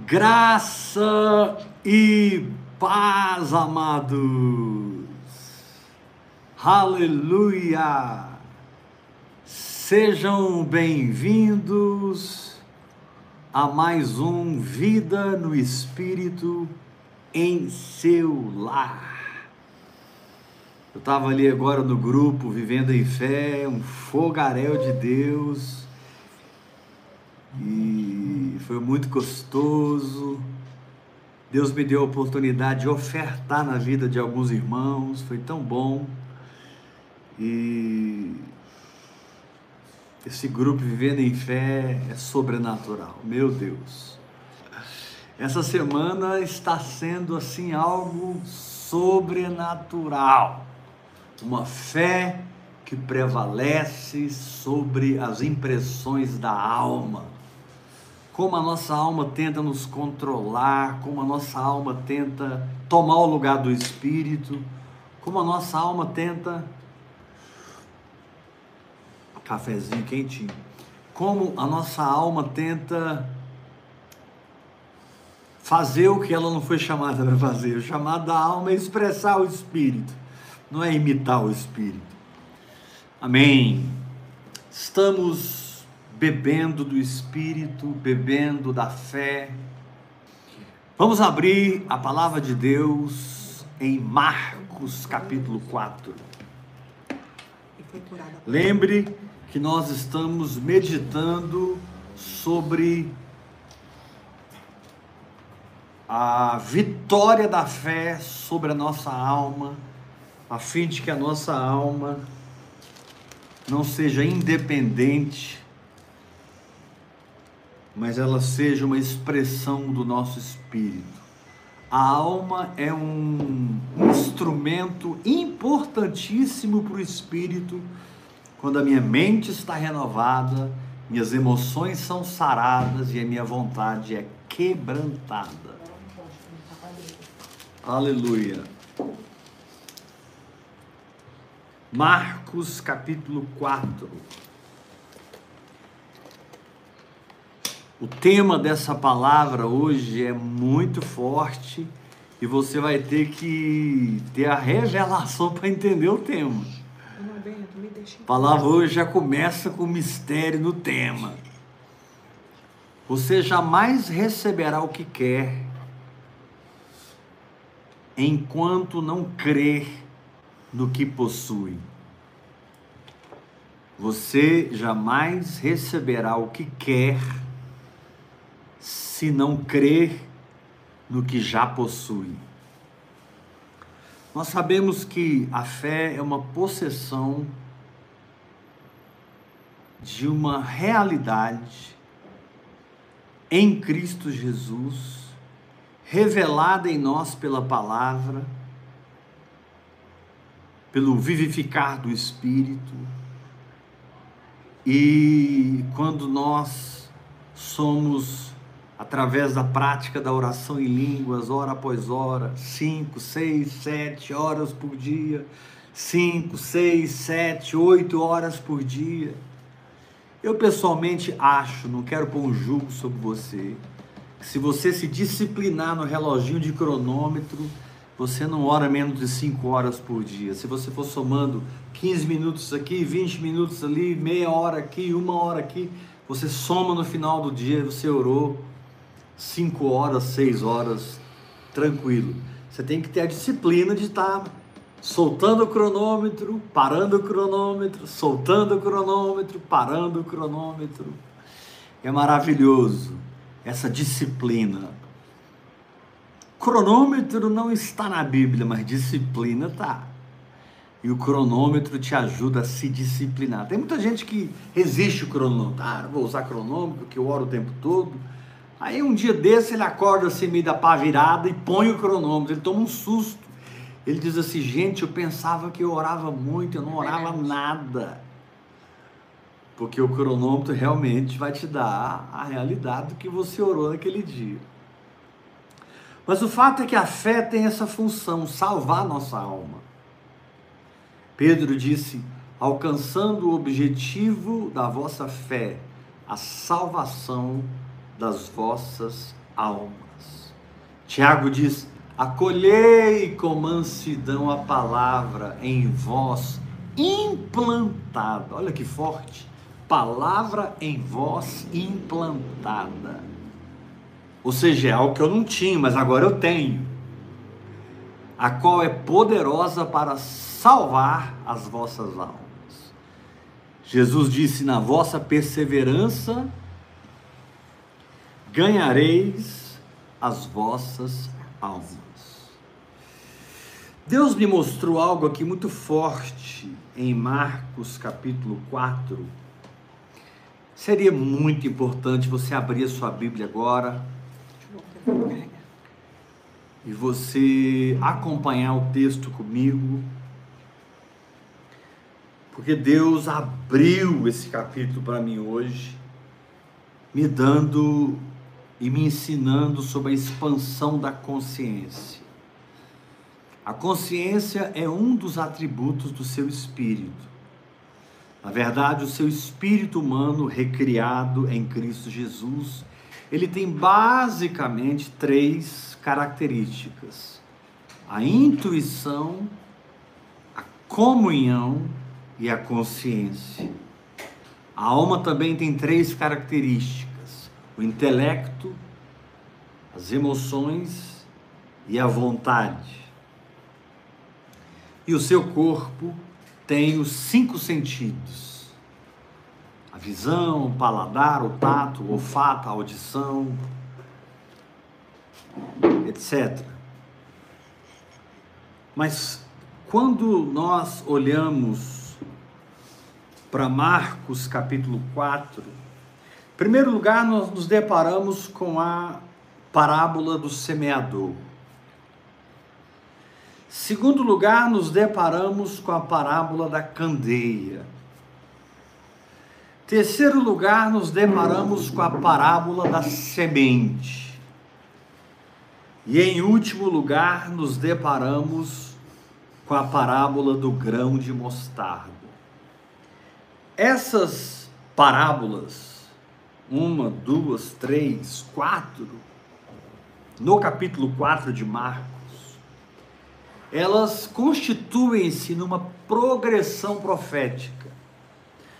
Graça e paz, amados. Aleluia. Sejam bem-vindos a mais um Vida no Espírito em seu lar. Eu estava ali agora no grupo Vivendo em Fé, um fogaréu de Deus. E foi muito gostoso. Deus me deu a oportunidade de ofertar na vida de alguns irmãos, foi tão bom. E esse grupo Vivendo em Fé é sobrenatural, meu Deus. Essa semana está sendo assim algo sobrenatural. Uma fé que prevalece sobre as impressões da alma como a nossa alma tenta nos controlar, como a nossa alma tenta tomar o lugar do espírito, como a nossa alma tenta cafezinho quentinho. Como a nossa alma tenta fazer o que ela não foi chamada para fazer. O chamado da alma é expressar o espírito, não é imitar o espírito. Amém. Estamos bebendo do Espírito, bebendo da fé. Vamos abrir a palavra de Deus em Marcos capítulo 4. Lembre que nós estamos meditando sobre a vitória da fé sobre a nossa alma, a fim de que a nossa alma não seja independente mas ela seja uma expressão do nosso espírito. A alma é um instrumento importantíssimo para o espírito quando a minha mente está renovada, minhas emoções são saradas e a minha vontade é quebrantada. Aleluia. Marcos capítulo 4. O tema dessa palavra hoje é muito forte e você vai ter que ter a revelação para entender o tema. A palavra hoje já começa com mistério no tema. Você jamais receberá o que quer enquanto não crer no que possui. Você jamais receberá o que quer se não crer no que já possui. Nós sabemos que a fé é uma possessão de uma realidade em Cristo Jesus, revelada em nós pela palavra, pelo vivificar do Espírito. E quando nós somos através da prática da oração em línguas, hora após hora, cinco, seis, sete horas por dia, cinco, seis, sete, oito horas por dia. Eu pessoalmente acho, não quero pôr um julgo sobre você, que se você se disciplinar no reloginho de cronômetro, você não ora menos de 5 horas por dia. Se você for somando 15 minutos aqui, 20 minutos ali, meia hora aqui, uma hora aqui, você soma no final do dia, você orou cinco horas, seis horas, tranquilo. Você tem que ter a disciplina de estar soltando o cronômetro, parando o cronômetro, soltando o cronômetro, parando o cronômetro. É maravilhoso essa disciplina. Cronômetro não está na Bíblia, mas disciplina está. E o cronômetro te ajuda a se disciplinar. Tem muita gente que resiste o cronômetro. Ah, vou usar cronômetro, que eu oro o tempo todo. Aí um dia desse ele acorda assim meio da pá virada e põe o cronômetro, ele toma um susto. Ele diz assim, gente, eu pensava que eu orava muito, eu não orava nada. Porque o cronômetro realmente vai te dar a realidade do que você orou naquele dia. Mas o fato é que a fé tem essa função, salvar nossa alma. Pedro disse: alcançando o objetivo da vossa fé, a salvação das vossas almas. Tiago diz: acolhei com mansidão a palavra em vós implantada. Olha que forte. Palavra em vós implantada. Ou seja, é algo que eu não tinha, mas agora eu tenho. A qual é poderosa para salvar as vossas almas. Jesus disse: Na vossa perseverança ganhareis as vossas almas. Deus me mostrou algo aqui muito forte em Marcos capítulo 4. Seria muito importante você abrir a sua Bíblia agora e você acompanhar o texto comigo, porque Deus abriu esse capítulo para mim hoje, me dando e me ensinando sobre a expansão da consciência. A consciência é um dos atributos do seu espírito. Na verdade, o seu espírito humano recriado em Cristo Jesus, ele tem basicamente três características: a intuição, a comunhão e a consciência. A alma também tem três características: o intelecto, as emoções e a vontade. E o seu corpo tem os cinco sentidos: a visão, o paladar, o tato, o olfato, a audição, etc. Mas quando nós olhamos para Marcos capítulo 4, primeiro lugar nós nos deparamos com a parábola do semeador. Segundo lugar, nos deparamos com a parábola da candeia. Terceiro lugar, nos deparamos com a parábola da semente. E em último lugar, nos deparamos com a parábola do grão de mostarda. Essas parábolas, uma, duas, três, quatro, no capítulo 4 de Marcos, elas constituem-se numa progressão profética.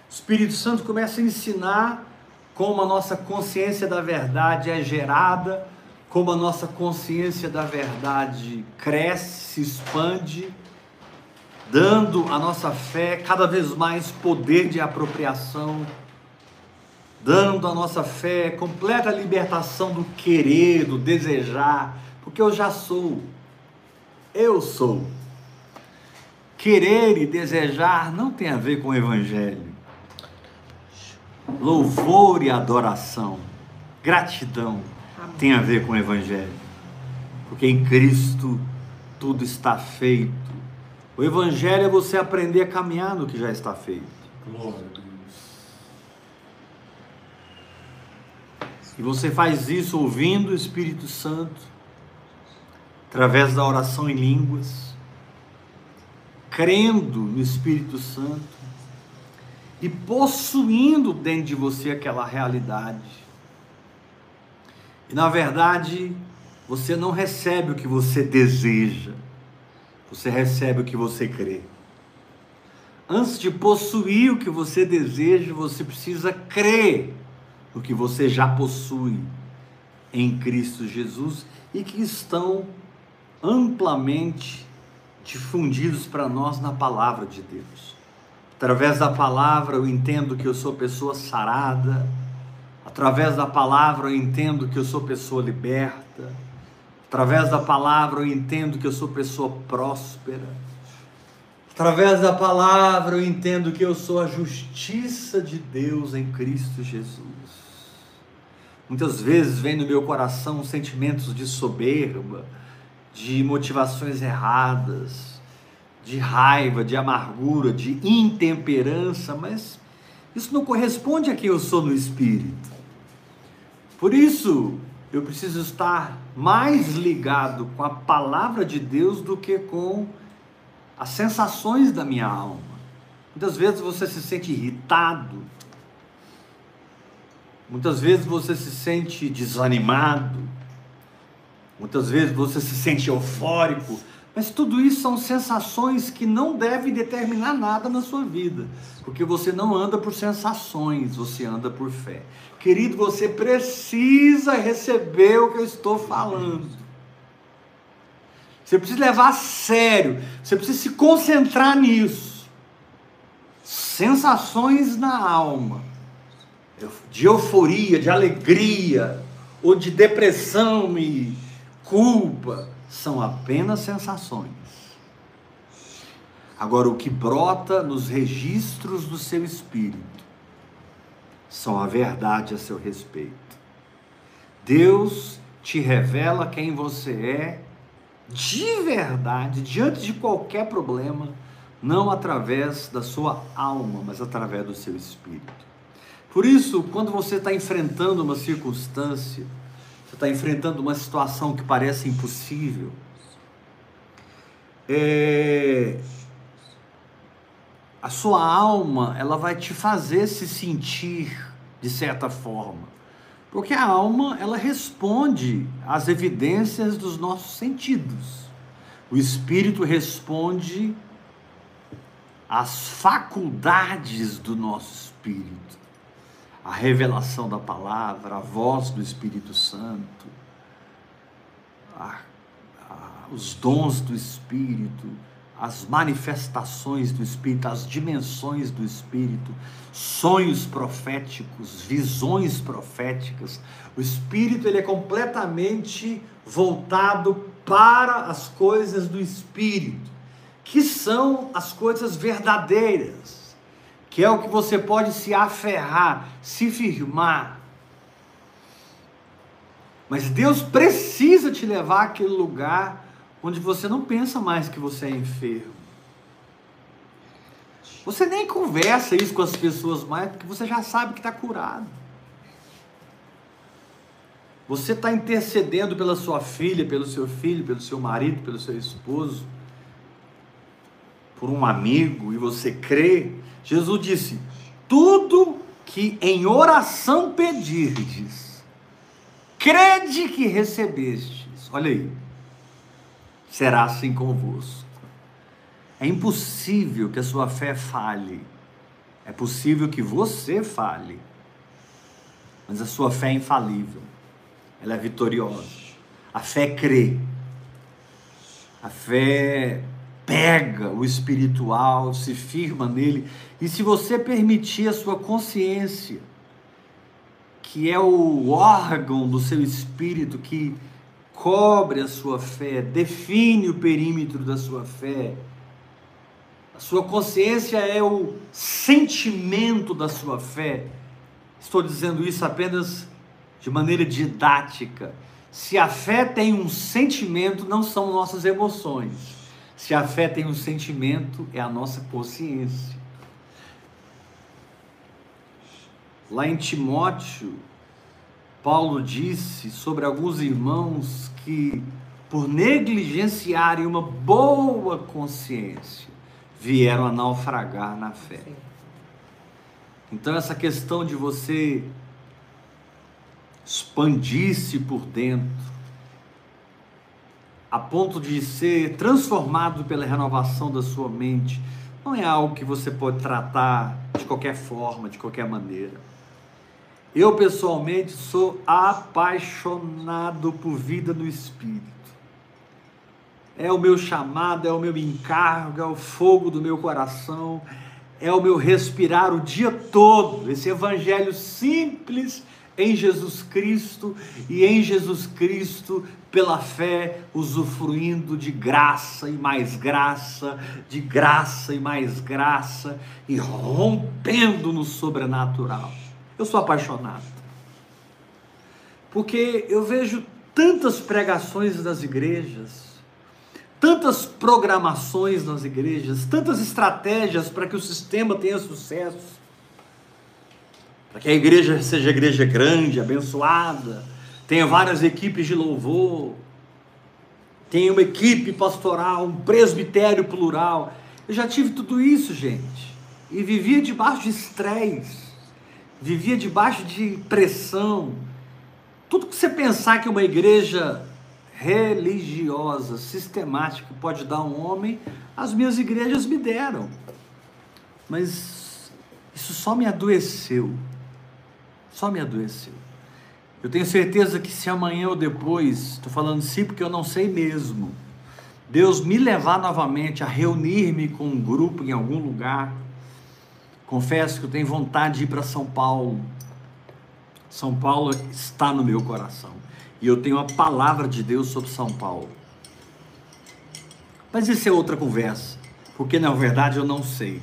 O Espírito Santo começa a ensinar como a nossa consciência da verdade é gerada, como a nossa consciência da verdade cresce, se expande, dando à nossa fé cada vez mais poder de apropriação, dando à nossa fé completa libertação do querer, do desejar, porque eu já sou eu sou. Querer e desejar não tem a ver com o Evangelho. Louvor e adoração, gratidão tem a ver com o Evangelho. Porque em Cristo tudo está feito. O Evangelho é você aprender a caminhar no que já está feito. Glória a Deus. E você faz isso ouvindo o Espírito Santo através da oração em línguas, crendo no Espírito Santo e possuindo dentro de você aquela realidade. E na verdade, você não recebe o que você deseja, você recebe o que você crê. Antes de possuir o que você deseja, você precisa crer no que você já possui em Cristo Jesus e que estão amplamente difundidos para nós na palavra de Deus. Através da palavra eu entendo que eu sou pessoa sarada, através da palavra eu entendo que eu sou pessoa liberta, através da palavra eu entendo que eu sou pessoa próspera, através da palavra eu entendo que eu sou a justiça de Deus em Cristo Jesus. Muitas vezes vem no meu coração sentimentos de soberba, de motivações erradas, de raiva, de amargura, de intemperança, mas isso não corresponde a quem eu sou no espírito. Por isso, eu preciso estar mais ligado com a palavra de Deus do que com as sensações da minha alma. Muitas vezes você se sente irritado, muitas vezes você se sente desanimado, Muitas vezes você se sente eufórico, mas tudo isso são sensações que não devem determinar nada na sua vida, porque você não anda por sensações, você anda por fé. Querido, você precisa receber o que eu estou falando. Você precisa levar a sério, você precisa se concentrar nisso. Sensações na alma, de euforia, de alegria, ou de depressão e culpa, são apenas sensações. Agora, o que brota nos registros do seu espírito são a verdade a seu respeito. Deus te revela quem você é de verdade, diante de qualquer problema, não através da sua alma, mas através do seu espírito. Por isso, quando você está enfrentando uma circunstância, você está enfrentando uma situação que parece impossível, é... a sua alma ela vai te fazer se sentir de certa forma, porque a alma ela responde às evidências dos nossos sentidos, o espírito responde às faculdades do nosso espírito a revelação da palavra, a voz do Espírito Santo, a, a, os dons do Espírito, as manifestações do Espírito, as dimensões do Espírito, sonhos proféticos, visões proféticas. O Espírito ele é completamente voltado para as coisas do Espírito, que são as coisas verdadeiras que é o que você pode se aferrar, se firmar. Mas Deus precisa te levar àquele lugar onde você não pensa mais que você é enfermo. Você nem conversa isso com as pessoas mais, porque você já sabe que está curado. Você está intercedendo pela sua filha, pelo seu filho, pelo seu marido, pelo seu esposo, por um amigo, e você crê Jesus disse: Tudo que em oração pedirdes, crede que recebestes. Olha aí. Será assim convosco. É impossível que a sua fé fale. É possível que você fale. Mas a sua fé é infalível. Ela é vitoriosa. A fé crê. A fé pega o espiritual, se firma nele, e se você permitir a sua consciência, que é o órgão do seu espírito que cobre a sua fé, define o perímetro da sua fé, a sua consciência é o sentimento da sua fé. Estou dizendo isso apenas de maneira didática. Se a fé tem um sentimento, não são nossas emoções se a fé tem um sentimento, é a nossa consciência. Lá em Timóteo, Paulo disse sobre alguns irmãos que, por negligenciarem uma boa consciência, vieram a naufragar na fé. Então, essa questão de você expandir-se por dentro, a ponto de ser transformado pela renovação da sua mente, não é algo que você pode tratar de qualquer forma, de qualquer maneira. Eu pessoalmente sou apaixonado por vida no Espírito. É o meu chamado, é o meu encargo, é o fogo do meu coração, é o meu respirar o dia todo. Esse evangelho simples em Jesus Cristo e em Jesus Cristo pela fé, usufruindo de graça e mais graça, de graça e mais graça e rompendo no sobrenatural. Eu sou apaixonado. Porque eu vejo tantas pregações das igrejas, tantas programações nas igrejas, tantas estratégias para que o sistema tenha sucesso, para que a igreja seja igreja grande, abençoada, tenha várias equipes de louvor, tenha uma equipe pastoral, um presbitério plural. Eu já tive tudo isso, gente, e vivia debaixo de estresse, vivia debaixo de pressão. Tudo que você pensar que uma igreja religiosa, sistemática pode dar um homem, as minhas igrejas me deram. Mas isso só me adoeceu. Só me adoeceu. Eu tenho certeza que se amanhã ou depois, estou falando sim porque eu não sei mesmo, Deus me levar novamente a reunir-me com um grupo em algum lugar, confesso que eu tenho vontade de ir para São Paulo. São Paulo está no meu coração. E eu tenho a palavra de Deus sobre São Paulo. Mas isso é outra conversa, porque na verdade eu não sei.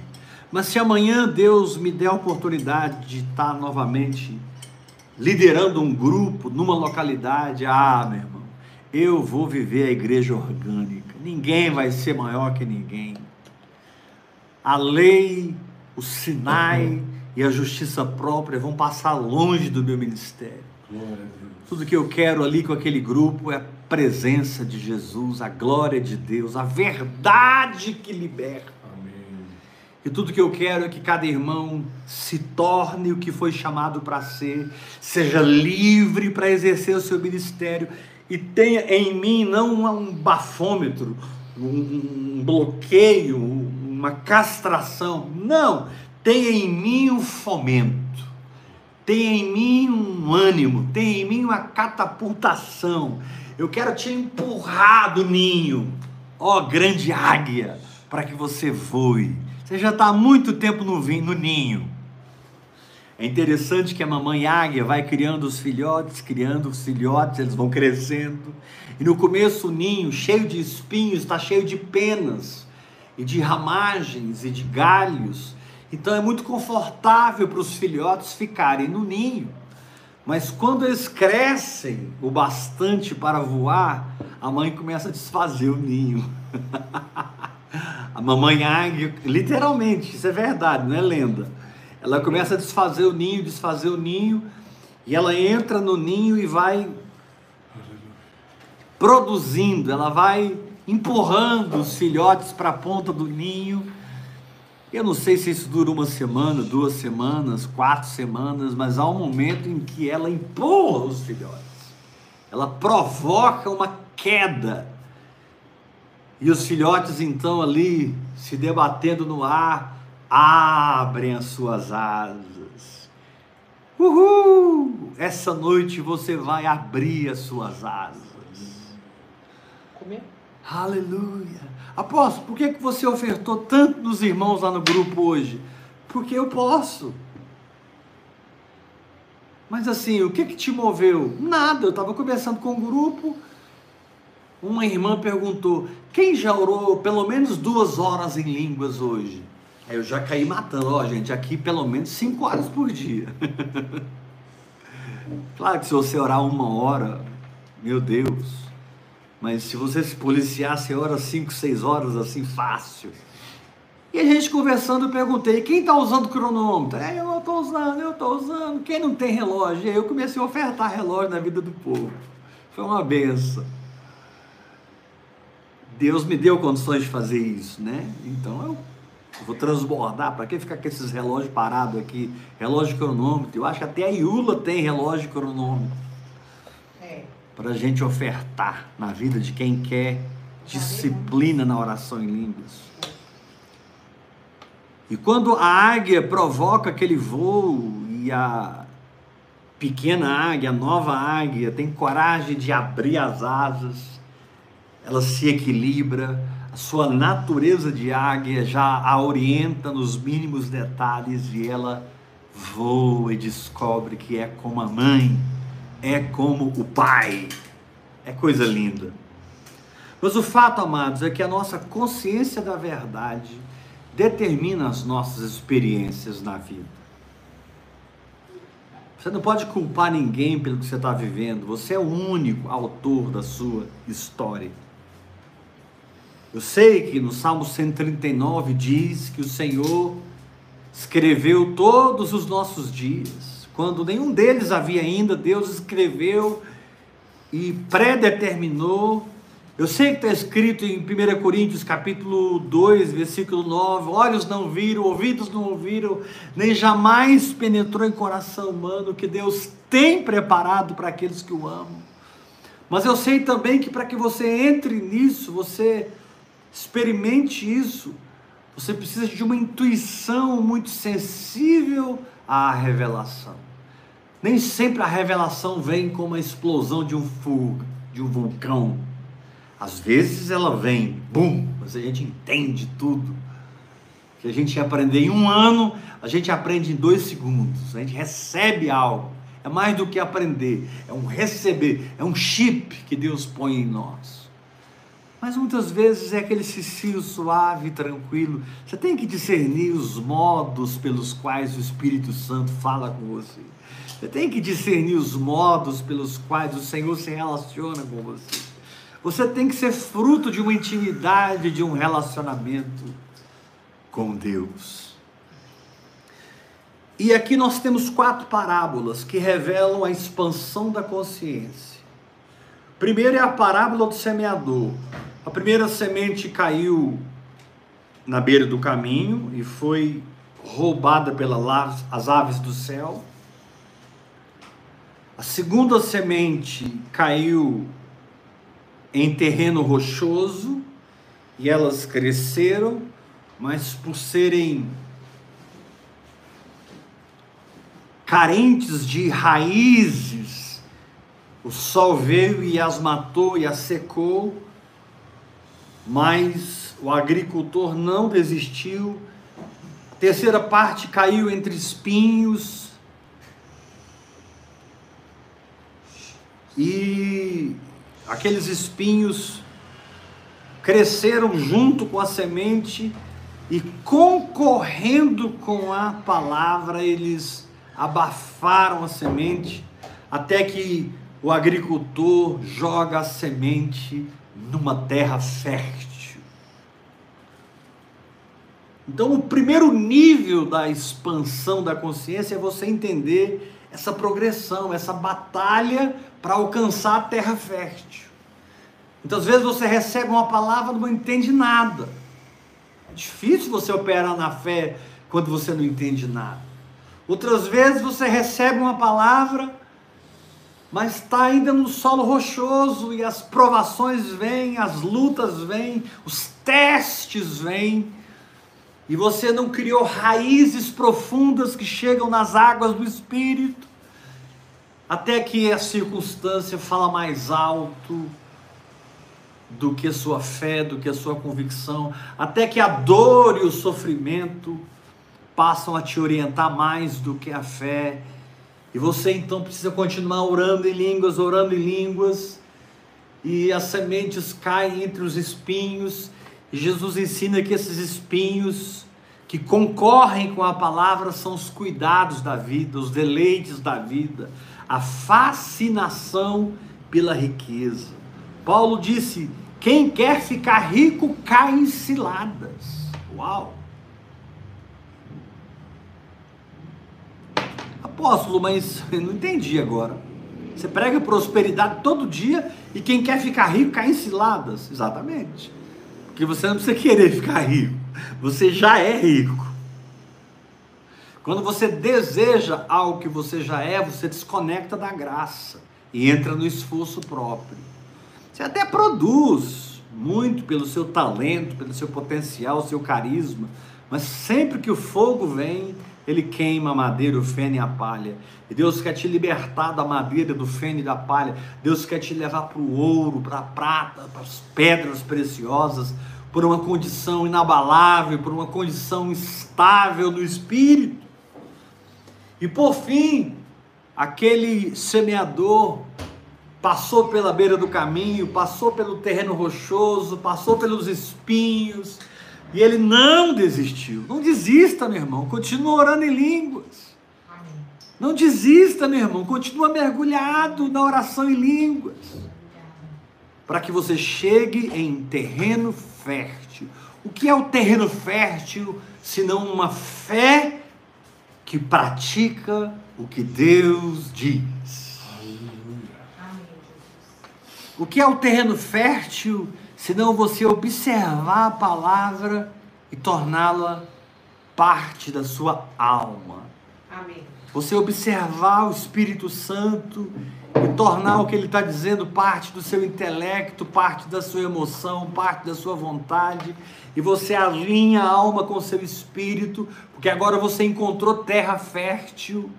Mas se amanhã Deus me der a oportunidade de estar novamente liderando um grupo numa localidade, ah, meu irmão, eu vou viver a igreja orgânica. Ninguém vai ser maior que ninguém. A lei, o Sinai e a justiça própria vão passar longe do meu ministério. Tudo que eu quero ali com aquele grupo é a presença de Jesus, a glória de Deus, a verdade que liberta. E tudo que eu quero é que cada irmão se torne o que foi chamado para ser, seja livre para exercer o seu ministério e tenha em mim não um bafômetro, um bloqueio, uma castração. Não, tenha em mim um fomento, tenha em mim um ânimo, tenha em mim uma catapultação. Eu quero te empurrar do ninho, ó grande águia, para que você voe você já está há muito tempo no, no ninho. É interessante que a mamãe águia vai criando os filhotes, criando os filhotes, eles vão crescendo. E no começo o ninho, cheio de espinhos, está cheio de penas, e de ramagens, e de galhos. Então é muito confortável para os filhotes ficarem no ninho. Mas quando eles crescem o bastante para voar, a mãe começa a desfazer o ninho. A mamãe águia, literalmente, isso é verdade, não é lenda. Ela começa a desfazer o ninho, desfazer o ninho, e ela entra no ninho e vai produzindo, ela vai empurrando os filhotes para a ponta do ninho. Eu não sei se isso dura uma semana, duas semanas, quatro semanas, mas há um momento em que ela empurra os filhotes. Ela provoca uma queda e os filhotes então ali se debatendo no ar, abrem as suas asas. Uhul! Essa noite você vai abrir as suas asas. Comer? Aleluia! Apóstolo, por que, que você ofertou tanto nos irmãos lá no grupo hoje? Porque eu posso. Mas assim, o que que te moveu? Nada, eu estava conversando com o grupo, uma irmã perguntou: quem já orou pelo menos duas horas em línguas hoje? Aí eu já caí matando, ó, gente, aqui pelo menos cinco horas por dia. claro que se você orar uma hora, meu Deus, mas se você se policiar, você ora cinco, seis horas assim, fácil. E a gente conversando, eu perguntei: quem está usando cronômetro? É, eu estou usando, eu estou usando. Quem não tem relógio? E aí eu comecei a ofertar relógio na vida do povo. Foi uma benção. Deus me deu condições de fazer isso, né? Então eu vou transbordar. Para que ficar com esses relógios parados aqui? Relógio cronômetro. Eu acho que até a Iula tem relógio cronômetro. É. Para a gente ofertar na vida de quem quer disciplina na oração em línguas. E quando a águia provoca aquele voo e a pequena águia, a nova águia, tem coragem de abrir as asas, ela se equilibra, a sua natureza de águia já a orienta nos mínimos detalhes e ela voa e descobre que é como a mãe, é como o pai. É coisa linda. Mas o fato, amados, é que a nossa consciência da verdade determina as nossas experiências na vida. Você não pode culpar ninguém pelo que você está vivendo. Você é o único autor da sua história. Eu sei que no Salmo 139 diz que o Senhor escreveu todos os nossos dias. Quando nenhum deles havia ainda, Deus escreveu e predeterminou. Eu sei que está escrito em 1 Coríntios capítulo 2, versículo 9, olhos não viram, ouvidos não ouviram, nem jamais penetrou em coração humano que Deus tem preparado para aqueles que o amam. Mas eu sei também que para que você entre nisso, você experimente isso, você precisa de uma intuição muito sensível à revelação. Nem sempre a revelação vem com uma explosão de um fogo, de um vulcão. Às vezes ela vem, bum, mas a gente entende tudo. Que a gente ia aprender em um ano, a gente aprende em dois segundos. A gente recebe algo. É mais do que aprender, é um receber, é um chip que Deus põe em nós. Mas muitas vezes é aquele cicilo suave, tranquilo. Você tem que discernir os modos pelos quais o Espírito Santo fala com você. Você tem que discernir os modos pelos quais o Senhor se relaciona com você. Você tem que ser fruto de uma intimidade, de um relacionamento com Deus. E aqui nós temos quatro parábolas que revelam a expansão da consciência. Primeiro é a parábola do semeador. A primeira semente caiu na beira do caminho e foi roubada pelas aves do céu. A segunda semente caiu em terreno rochoso e elas cresceram, mas por serem carentes de raízes, o sol veio e as matou e as secou mas o agricultor não desistiu. A terceira parte caiu entre espinhos. E aqueles espinhos cresceram junto com a semente e concorrendo com a palavra, eles abafaram a semente até que o agricultor joga a semente numa terra fértil. Então, o primeiro nível da expansão da consciência é você entender essa progressão, essa batalha para alcançar a terra fértil. Muitas vezes você recebe uma palavra e não entende nada. É difícil você operar na fé quando você não entende nada. Outras vezes você recebe uma palavra mas está ainda no solo rochoso e as provações vêm, as lutas vêm, os testes vêm, e você não criou raízes profundas que chegam nas águas do Espírito, até que a circunstância fala mais alto do que a sua fé, do que a sua convicção, até que a dor e o sofrimento passam a te orientar mais do que a fé e você então precisa continuar orando em línguas, orando em línguas, e as sementes caem entre os espinhos, e Jesus ensina que esses espinhos que concorrem com a palavra são os cuidados da vida, os deleites da vida, a fascinação pela riqueza. Paulo disse: quem quer ficar rico cai em ciladas. Uau! Apóstolo, mas eu não entendi agora. Você prega prosperidade todo dia e quem quer ficar rico cai em ciladas. Exatamente. Porque você não precisa querer ficar rico. Você já é rico. Quando você deseja algo que você já é, você desconecta da graça e entra no esforço próprio. Você até produz muito pelo seu talento, pelo seu potencial, seu carisma, mas sempre que o fogo vem, ele queima a madeira, o feno e a palha. E Deus quer te libertar da madeira, do feno e da palha. Deus quer te levar para o ouro, para a prata, para as pedras preciosas, por uma condição inabalável, por uma condição estável do espírito. E por fim, aquele semeador passou pela beira do caminho, passou pelo terreno rochoso, passou pelos espinhos e ele não desistiu. Não desista, meu irmão. Continua orando em línguas. Não desista, meu irmão. Continua mergulhado na oração em línguas. Para que você chegue em terreno fértil. O que é o terreno fértil senão uma fé que pratica o que Deus diz? O que é o terreno fértil senão você observar a palavra e torná-la parte da sua alma. Amém. Você observar o Espírito Santo e tornar o que ele está dizendo parte do seu intelecto, parte da sua emoção, parte da sua vontade, e você alinha a alma com o seu espírito, porque agora você encontrou terra fértil,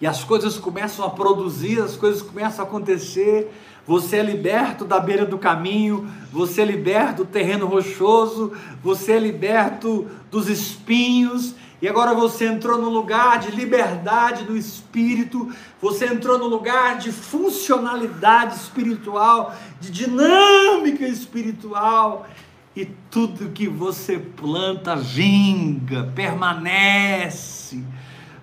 e as coisas começam a produzir, as coisas começam a acontecer, você é liberto da beira do caminho, você é liberto do terreno rochoso, você é liberto dos espinhos, e agora você entrou no lugar de liberdade do espírito, você entrou no lugar de funcionalidade espiritual, de dinâmica espiritual, e tudo que você planta vinga, permanece.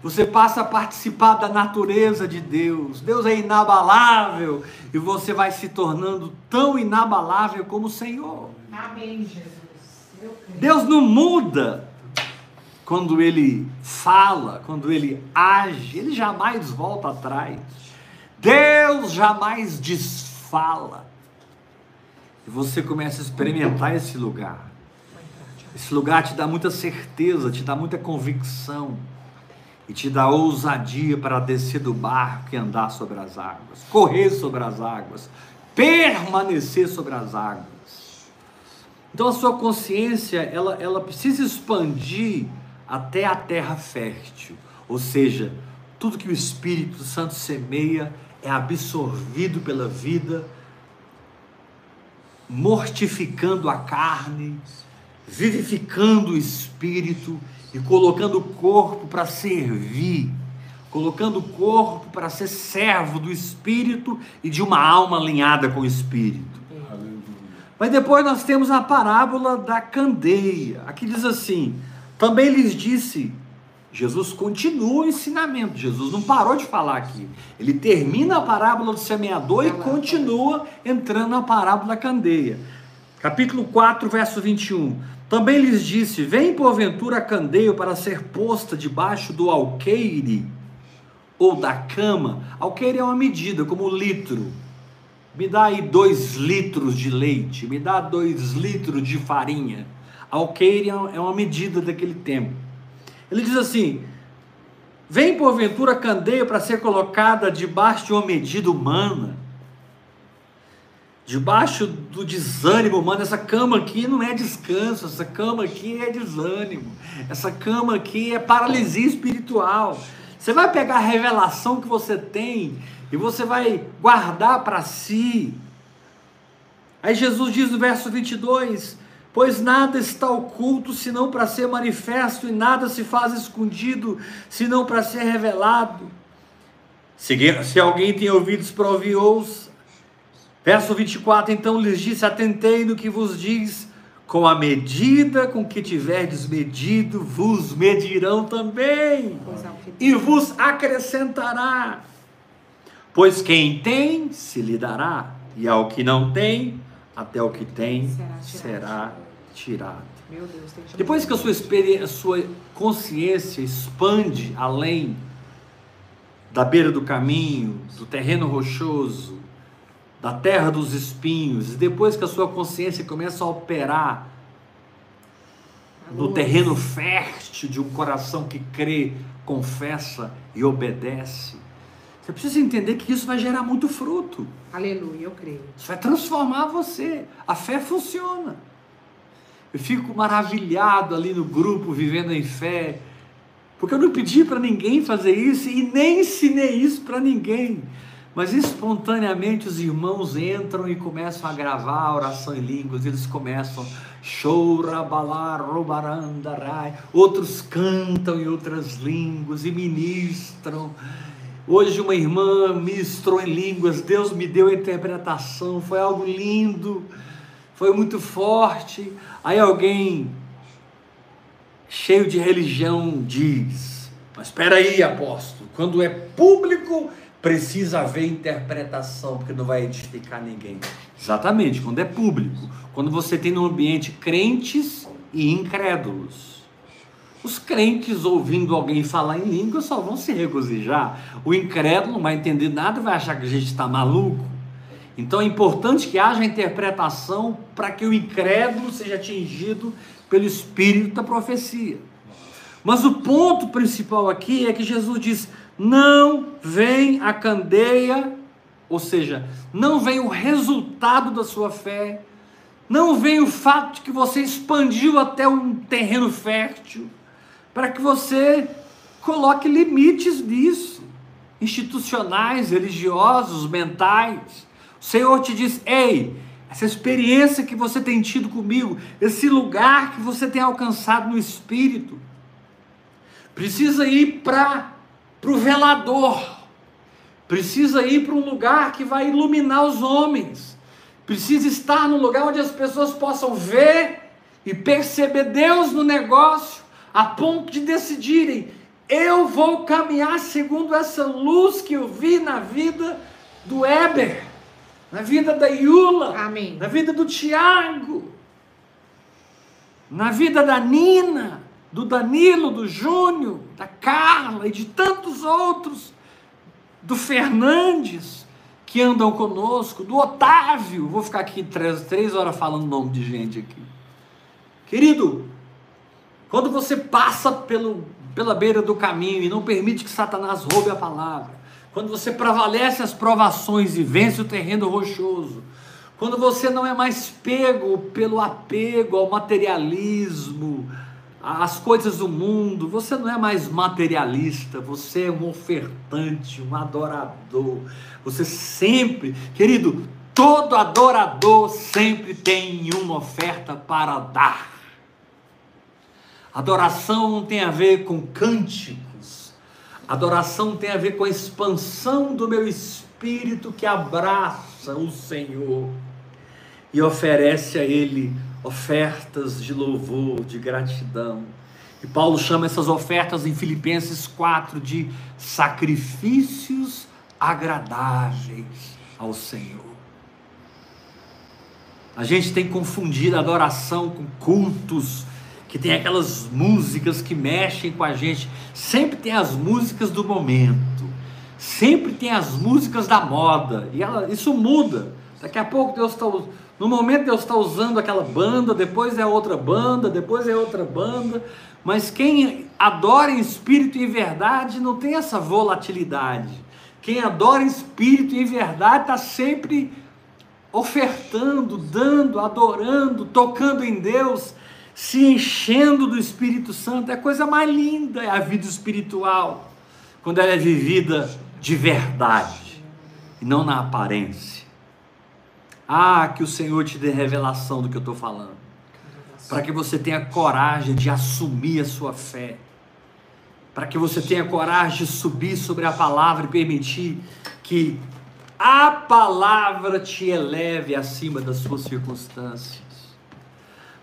Você passa a participar da natureza de Deus. Deus é inabalável e você vai se tornando tão inabalável como o Senhor. Amém, Jesus. Deus não muda quando ele fala, quando ele age, ele jamais volta atrás. Deus jamais desfala. E você começa a experimentar esse lugar. Esse lugar te dá muita certeza, te dá muita convicção e te dá ousadia para descer do barco e andar sobre as águas, correr sobre as águas, permanecer sobre as águas. Então a sua consciência, ela, ela precisa expandir até a terra fértil, ou seja, tudo que o Espírito Santo semeia é absorvido pela vida, mortificando a carne, vivificando o espírito e colocando o corpo para servir, colocando o corpo para ser servo do espírito e de uma alma alinhada com o espírito. Mas depois nós temos a parábola da candeia. Aqui diz assim: também lhes disse, Jesus continua o ensinamento, Jesus não parou de falar aqui. Ele termina a parábola do semeador e continua entrando na parábola da candeia. Capítulo 4, verso 21. Também lhes disse: Vem porventura a candeia para ser posta debaixo do alqueire ou da cama. Alqueire é uma medida, como litro. Me dá aí dois litros de leite, me dá dois litros de farinha. Alqueire é uma medida daquele tempo. Ele diz assim: Vem porventura candeia para ser colocada debaixo de uma medida humana debaixo do desânimo humano, essa cama aqui não é descanso, essa cama aqui é desânimo, essa cama aqui é paralisia espiritual. Você vai pegar a revelação que você tem e você vai guardar para si. Aí Jesus diz no verso 22: Pois nada está oculto senão para ser manifesto, e nada se faz escondido senão para ser revelado. Se, se alguém tem ouvidos para ouvir, ouça. Verso 24: Então lhes disse: Atentei no que vos diz, com a medida com que tiverdes medido, vos medirão também, e vos acrescentará. Pois quem tem, se lhe dará, e ao que não tem, até o que tem será tirado. Será tirado. Deus, Depois que a sua, a sua consciência expande além da beira do caminho, do terreno rochoso, da terra dos espinhos, e depois que a sua consciência começa a operar no terreno fértil de um coração que crê, confessa e obedece, você precisa entender que isso vai gerar muito fruto. Aleluia, eu creio. Isso vai transformar você. A fé funciona. Eu fico maravilhado ali no grupo, vivendo em fé, porque eu não pedi para ninguém fazer isso e nem ensinei isso para ninguém. Mas espontaneamente os irmãos entram e começam a gravar a oração em línguas, eles começam outros cantam em outras línguas e ministram. Hoje uma irmã ministrou em línguas, Deus me deu a interpretação, foi algo lindo, foi muito forte. Aí alguém cheio de religião diz: Mas espera aí, apóstolo, quando é público precisa haver interpretação, porque não vai edificar ninguém. Exatamente, quando é público. Quando você tem no ambiente crentes e incrédulos. Os crentes ouvindo alguém falar em língua só vão se regozijar. O incrédulo não vai entender nada, vai achar que a gente está maluco. Então é importante que haja interpretação para que o incrédulo seja atingido pelo espírito da profecia. Mas o ponto principal aqui é que Jesus diz: não vem a candeia, ou seja, não vem o resultado da sua fé, não vem o fato de que você expandiu até um terreno fértil, para que você coloque limites nisso, institucionais, religiosos, mentais. O Senhor te diz: ei, essa experiência que você tem tido comigo, esse lugar que você tem alcançado no espírito, precisa ir para o velador, precisa ir para um lugar que vai iluminar os homens, precisa estar no lugar onde as pessoas possam ver e perceber Deus no negócio, a ponto de decidirem: eu vou caminhar segundo essa luz que eu vi na vida do Eber, na vida da Iula, Amém. na vida do Tiago, na vida da Nina, do Danilo, do Júnior, da Carla e de tantos outros, do Fernandes, que andam conosco, do Otávio. Vou ficar aqui três, três horas falando nome de gente aqui. Querido, quando você passa pelo, pela beira do caminho e não permite que Satanás roube a palavra, quando você prevalece as provações e vence o terreno rochoso, quando você não é mais pego pelo apego ao materialismo, às coisas do mundo, você não é mais materialista, você é um ofertante, um adorador. Você sempre, querido, todo adorador sempre tem uma oferta para dar. Adoração tem a ver com cânticos. Adoração tem a ver com a expansão do meu espírito que abraça o Senhor e oferece a Ele ofertas de louvor, de gratidão. E Paulo chama essas ofertas em Filipenses 4 de sacrifícios agradáveis ao Senhor. A gente tem confundido adoração com cultos, que tem aquelas músicas que mexem com a gente. Sempre tem as músicas do momento, sempre tem as músicas da moda, e ela, isso muda. Daqui a pouco Deus está no momento Deus está usando aquela banda, depois é outra banda, depois é outra banda. Mas quem adora em espírito e verdade não tem essa volatilidade. Quem adora em espírito e verdade está sempre ofertando, dando, adorando, tocando em Deus, se enchendo do Espírito Santo. É a coisa mais linda, é a vida espiritual, quando ela é vivida de verdade e não na aparência. Ah, que o Senhor te dê revelação do que eu estou falando. Para que você tenha coragem de assumir a sua fé. Para que você tenha coragem de subir sobre a palavra e permitir que a palavra te eleve acima das suas circunstâncias.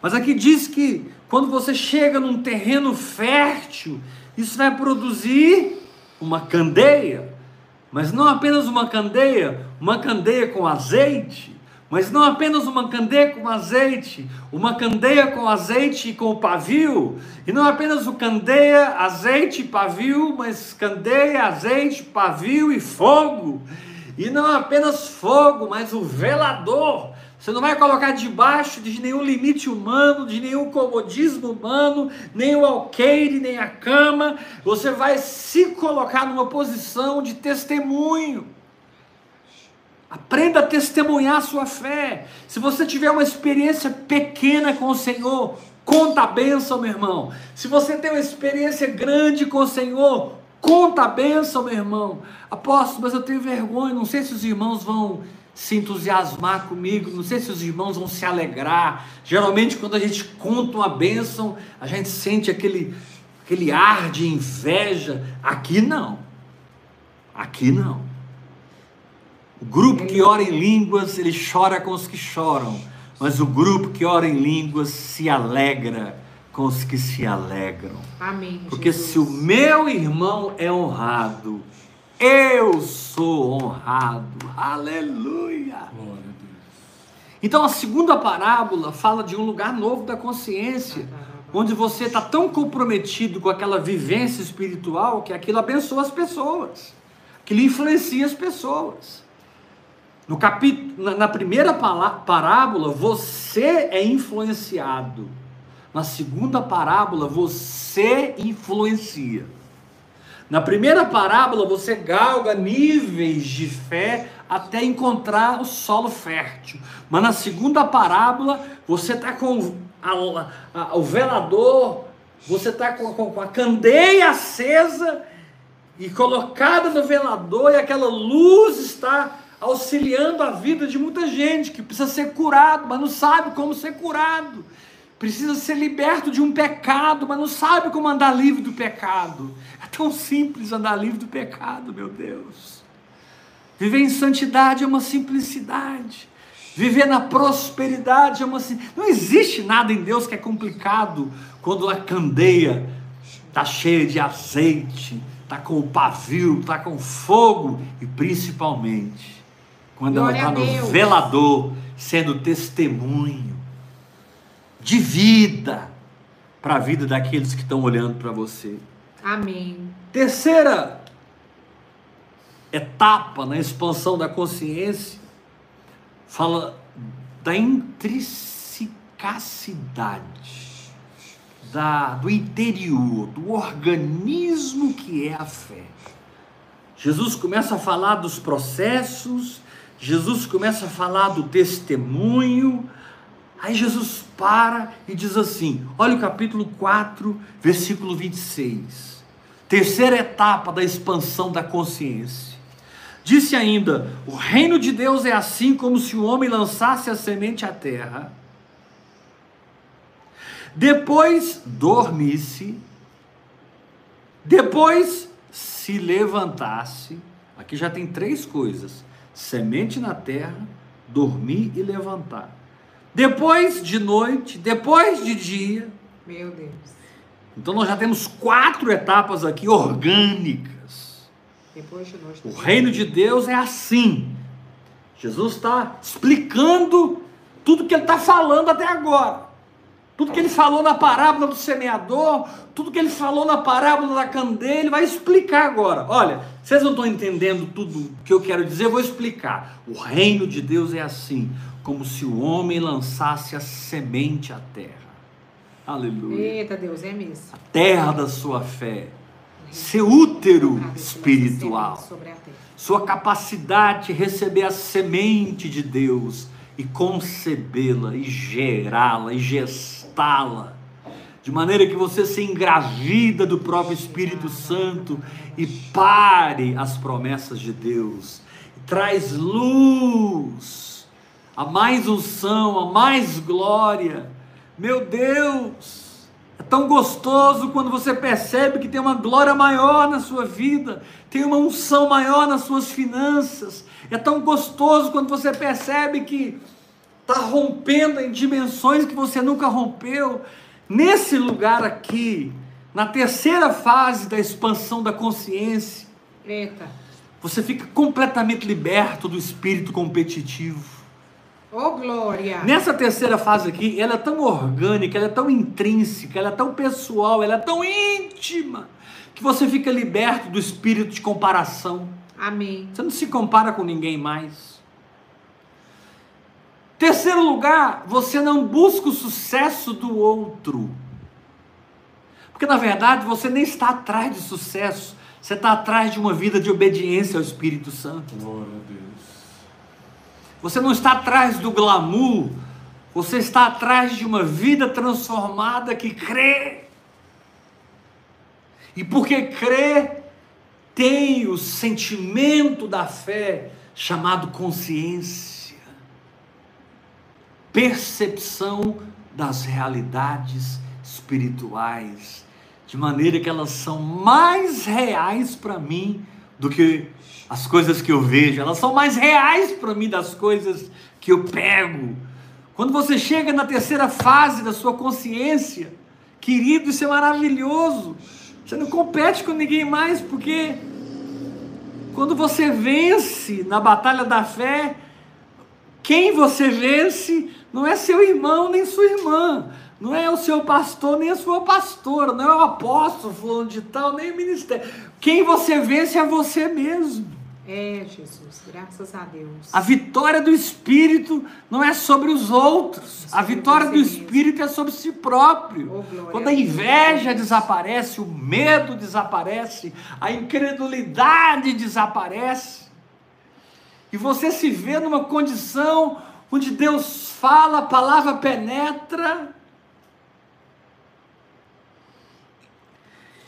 Mas aqui diz que quando você chega num terreno fértil, isso vai produzir uma candeia, mas não apenas uma candeia, uma candeia com azeite, mas não apenas uma candeia com azeite, uma candeia com azeite e com pavio, e não apenas o candeia, azeite e pavio, mas candeia, azeite, pavio e fogo. E não apenas fogo, mas o velador. Você não vai colocar debaixo de nenhum limite humano, de nenhum comodismo humano, nem o alqueire, nem a cama. Você vai se colocar numa posição de testemunho Aprenda a testemunhar sua fé. Se você tiver uma experiência pequena com o Senhor, conta a bênção, meu irmão. Se você tem uma experiência grande com o Senhor, conta a bênção, meu irmão. Apóstolo, mas eu tenho vergonha, não sei se os irmãos vão se entusiasmar comigo, não sei se os irmãos vão se alegrar. Geralmente, quando a gente conta uma bênção, a gente sente aquele, aquele ar de inveja. Aqui não. Aqui não. O grupo que ora em línguas, ele chora com os que choram, mas o grupo que ora em línguas se alegra com os que se alegram. Amém. Porque Jesus. se o meu irmão é honrado, eu sou honrado. Aleluia! Então a segunda parábola fala de um lugar novo da consciência, onde você está tão comprometido com aquela vivência espiritual que aquilo abençoa as pessoas, aquilo influencia as pessoas. No capítulo, na, primeira parábola, você é influenciado. Na segunda parábola, você influencia. Na primeira parábola, você galga níveis de fé até encontrar o solo fértil. Mas na segunda parábola, você está com a, a, o velador, você está com, com a candeia acesa e colocada no velador, e aquela luz está auxiliando a vida de muita gente que precisa ser curado, mas não sabe como ser curado. Precisa ser liberto de um pecado, mas não sabe como andar livre do pecado. É tão simples andar livre do pecado, meu Deus. Viver em santidade é uma simplicidade. Viver na prosperidade é uma não existe nada em Deus que é complicado quando a candeia está cheia de azeite, está com o pavio, está com fogo e principalmente quando ela está no velador, sendo testemunho de vida para a vida daqueles que estão olhando para você. Amém. Terceira etapa na expansão da consciência fala da intricacidade, da, do interior, do organismo que é a fé. Jesus começa a falar dos processos, Jesus começa a falar do testemunho, aí Jesus para e diz assim: olha o capítulo 4, versículo 26. Terceira etapa da expansão da consciência. Disse ainda: O reino de Deus é assim como se o homem lançasse a semente à terra, depois dormisse, depois se levantasse. Aqui já tem três coisas: semente na terra, dormir e levantar. Depois de noite, depois de dia. Meu Deus. Então nós já temos quatro etapas aqui orgânicas o reino de Deus é assim. Jesus está explicando tudo que ele está falando até agora. Tudo que ele falou na parábola do semeador, tudo que ele falou na parábola da candeia, ele vai explicar agora. Olha, vocês não estão entendendo tudo que eu quero dizer, eu vou explicar. O reino de Deus é assim, como se o homem lançasse a semente à terra. Aleluia. Eita Deus, é mesmo. A terra da sua fé seu útero espiritual, sua capacidade de receber a semente de Deus e concebê-la, e gerá-la, e gestá-la, de maneira que você se engravida do próprio Espírito Santo e pare as promessas de Deus, traz luz, a mais unção, a mais glória. Meu Deus! É tão gostoso quando você percebe que tem uma glória maior na sua vida, tem uma unção maior nas suas finanças. É tão gostoso quando você percebe que está rompendo em dimensões que você nunca rompeu. Nesse lugar aqui, na terceira fase da expansão da consciência, Eita. você fica completamente liberto do espírito competitivo. Oh, glória! Nessa terceira fase aqui, ela é tão orgânica, ela é tão intrínseca, ela é tão pessoal, ela é tão íntima, que você fica liberto do espírito de comparação. Amém. Você não se compara com ninguém mais. Terceiro lugar, você não busca o sucesso do outro. Porque na verdade você nem está atrás de sucesso, você está atrás de uma vida de obediência ao Espírito Santo. Glória a Deus. Você não está atrás do glamour, você está atrás de uma vida transformada que crê. E porque crê, tem o sentimento da fé chamado consciência, percepção das realidades espirituais, de maneira que elas são mais reais para mim do que as coisas que eu vejo, elas são mais reais para mim das coisas que eu pego. Quando você chega na terceira fase da sua consciência, querido, isso é maravilhoso. Você não compete com ninguém mais, porque quando você vence na batalha da fé, quem você vence não é seu irmão nem sua irmã, não é o seu pastor nem a sua pastora, não é o apóstolo fulano de tal, nem o ministério. Quem você vence é você mesmo. É, Jesus. Graças a Deus. A vitória do Espírito não é sobre os outros. É A sobre vitória você do mesmo. Espírito é sobre si próprio. Oh, Quando a a inveja desaparece, o medo desaparece, a incredulidade desaparece. E você se vê numa condição onde Deus fala, a palavra penetra.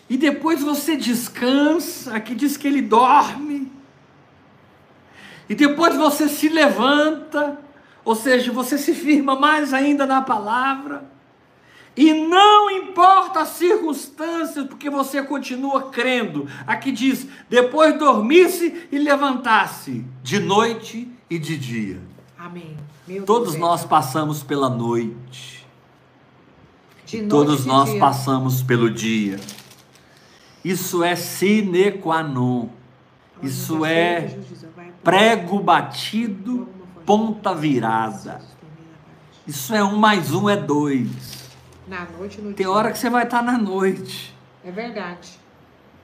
E depois você descansa, aqui diz que ele dorme. E depois você se levanta, ou seja, você se firma mais ainda na palavra. E não importa as circunstâncias, porque você continua crendo. Aqui diz: depois dormisse e levantasse, de noite e de dia. Amém. Meu Todos Deus, nós é. passamos pela noite, De noite todos e de nós dia. passamos pelo dia. Isso é sine qua non. Isso é vai- prego batido, ponta virada. Isso é um mais um é dois. Na noite no Tem hora que você vai estar na noite. É verdade.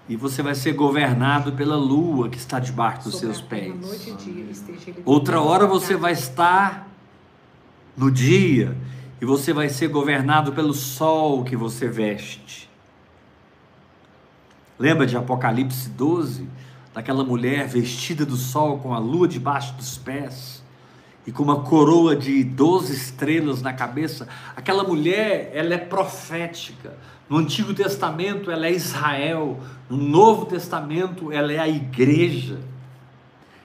E você vai ser governado pela lua que está debaixo dos seus pés. Dia Outra hora você vai estar no dia e você vai ser governado pelo sol que você veste. Lembra de Apocalipse 12? Daquela mulher vestida do sol com a lua debaixo dos pés e com uma coroa de 12 estrelas na cabeça. Aquela mulher, ela é profética. No Antigo Testamento, ela é Israel. No Novo Testamento, ela é a igreja.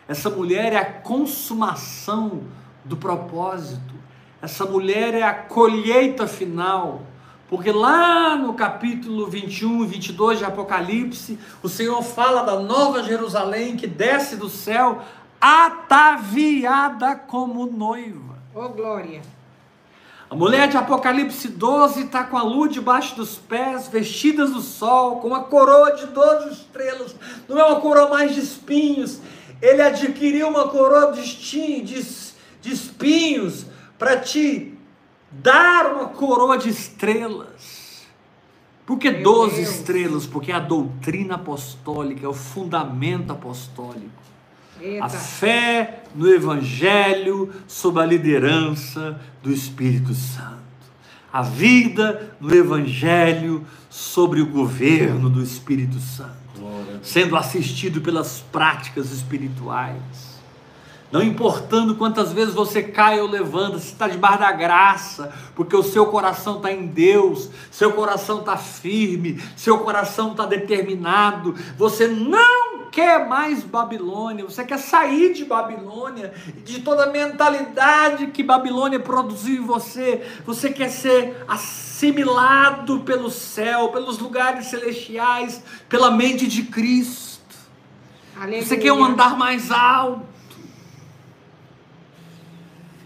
Essa mulher é a consumação do propósito. Essa mulher é a colheita final. Porque lá no capítulo 21 e 22 de Apocalipse, o Senhor fala da nova Jerusalém que desce do céu, ataviada como noiva. Ô, glória. A mulher de Apocalipse 12 está com a lua debaixo dos pés, vestidas do sol, com uma coroa de 12 estrelas. Não é uma coroa mais de espinhos. Ele adquiriu uma coroa de, de de espinhos para te dar uma coroa de estrelas. Por que Meu 12 Deus. estrelas? Porque é a doutrina apostólica, é o fundamento apostólico. Eita. A fé no Evangelho sob a liderança do Espírito Santo. A vida no Evangelho sobre o governo do Espírito Santo. Sendo assistido pelas práticas espirituais. Não importando quantas vezes você cai ou levanta, se está debaixo da graça, porque o seu coração está em Deus, seu coração está firme, seu coração está determinado, você não quer mais Babilônia, você quer sair de Babilônia, de toda a mentalidade que Babilônia produziu em você, você quer ser assimilado pelo céu, pelos lugares celestiais, pela mente de Cristo. Aleluia. Você quer um andar mais alto.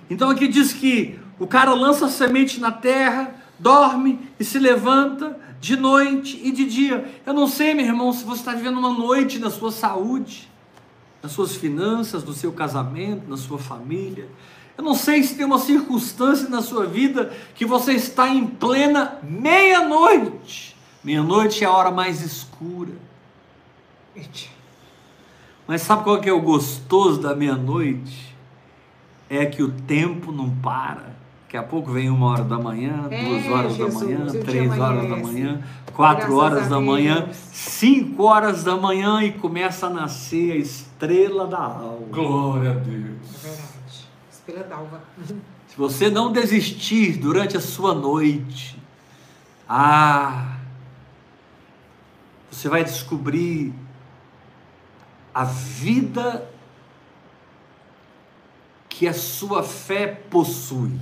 Então aqui diz que o cara lança a semente na terra, dorme e se levanta de noite e de dia. Eu não sei, meu irmão, se você está vivendo uma noite na sua saúde, nas suas finanças, no seu casamento, na sua família. Eu não sei se tem uma circunstância na sua vida que você está em plena meia-noite. Meia-noite é a hora mais escura. Mas sabe qual que é o gostoso da meia-noite? É que o tempo não para. Daqui a pouco vem uma hora da manhã, É, duas horas Jesus, da manhã, três horas da manhã, quatro Graças horas da manhã, cinco horas da manhã e começa a nascer a estrela da alva. Glória a Deus. É verdade. Estrela d'alva. Se você não desistir durante a sua noite, ah, você vai descobrir a vida que a sua fé possui.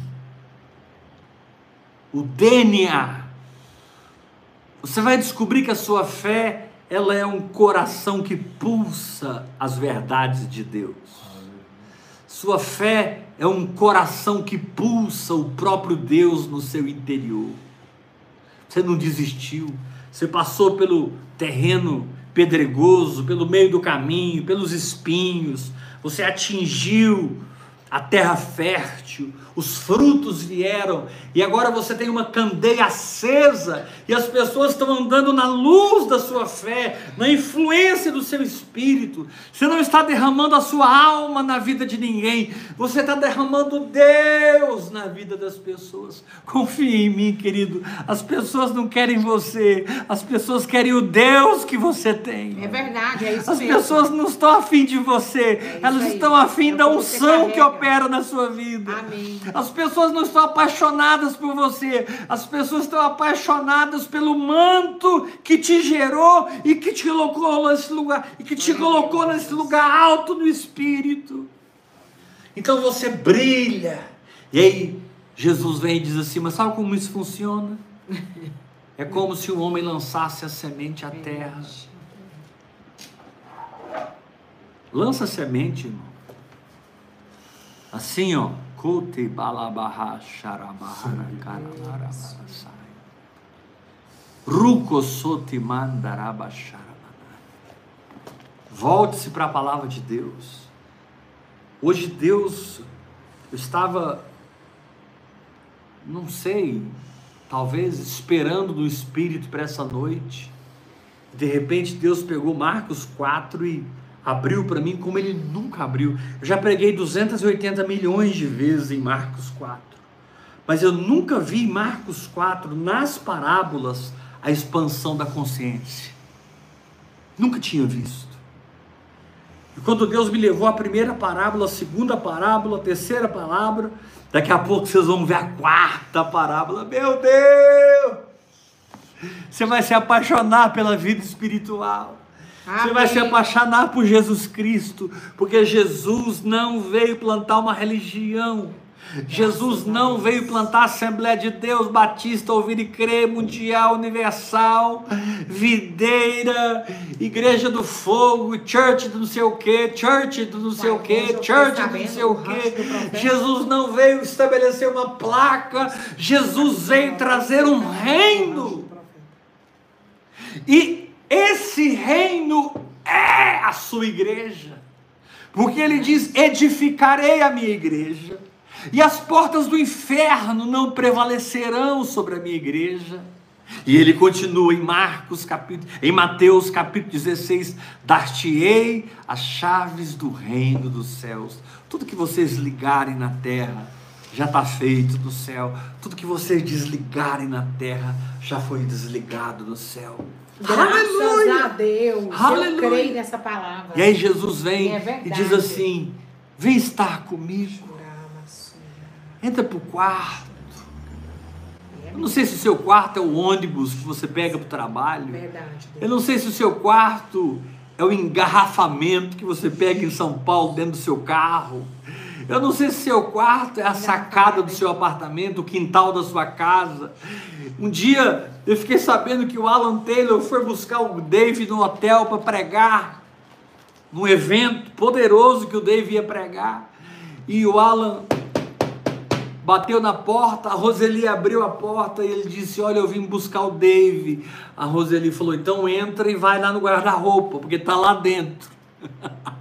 O DNA. Você vai descobrir que a sua fé, ela é um coração que pulsa as verdades de Deus. Sua fé é um coração que pulsa o próprio Deus no seu interior. Você não desistiu. Você passou pelo terreno pedregoso, pelo meio do caminho, pelos espinhos. Você atingiu a terra fértil, os frutos vieram, e agora você tem uma candeia acesa, e as pessoas estão andando na luz da sua fé, na influência do seu espírito. Você não está derramando a sua alma na vida de ninguém, você está derramando Deus na vida das pessoas. Confie em mim, querido. As pessoas não querem você, as pessoas querem o Deus que você tem. É verdade, é isso As mesmo. pessoas não estão afim de você, isso elas aí. estão afim É da unção que opera na sua vida. Amém. As pessoas não estão apaixonadas por você, as pessoas estão apaixonadas pelo manto que te gerou e que te colocou nesse lugar, e que te colocou nesse lugar alto no espírito. Então você brilha. E aí Jesus vem e diz assim: Mas sabe como isso funciona? É como se o homem lançasse a semente à terra. Lança a semente, irmão. Assim, ó. Kuti balabaha sharabahara karabara barasai. Ruko soti mandaraba sharabanai. Volte-se para a palavra de Deus. Hoje Deus eu estava, não sei, talvez esperando do Espírito para essa noite. De repente Deus pegou Marcos 4 e abriu para mim como ele nunca abriu. Eu já preguei 280 milhões de vezes em Marcos 4. Mas eu nunca vi em Marcos 4, nas parábolas, a expansão da consciência. Nunca tinha visto. E quando Deus me levou à primeira parábola, a segunda parábola, a terceira parábola, daqui a pouco vocês vão ver a quarta parábola. Meu Deus! Você vai se apaixonar pela vida espiritual. Você vai se Amém. apaixonar por Jesus Cristo, porque Jesus não veio plantar uma religião. Jesus não veio plantar a Assembleia de Deus Batista, Ouvir e Crer, Mundial, Universal, Videira, Igreja do Fogo, Church do não sei o que, Church do não sei o que, Church do não sei o que. Jesus não veio estabelecer uma placa, Jesus veio trazer um reino. E esse reino é a sua igreja. Porque ele diz: edificarei a minha igreja, e as portas do inferno não prevalecerão sobre a minha igreja. E ele continua em Marcos capítulo, em Mateus capítulo 16, dar-te-ei as chaves do reino dos céus. Tudo que vocês ligarem na terra já está feito no céu. Tudo que vocês desligarem na terra já foi desligado no céu. Graças a Deus. Aleluia. Eu creio nessa palavra. E aí Jesus vem É e diz assim: vem estar comigo, entra para o quarto. Eu não sei se o seu quarto é o ônibus que você pega para o trabalho. Verdade. Eu não sei se o seu quarto é o engarrafamento que você pega em São Paulo dentro do seu carro. Eu não sei se o seu quarto é a sacada do seu apartamento, o quintal da sua casa. Um dia eu fiquei sabendo que o Alan Taylor foi buscar o Dave no hotel para pregar, num evento poderoso que o Dave ia pregar. E o Alan bateu na porta, a Roseli abriu a porta e ele disse: Olha, eu vim buscar o Dave. A Roseli falou: Então entra e vai lá no guarda-roupa, porque está lá dentro.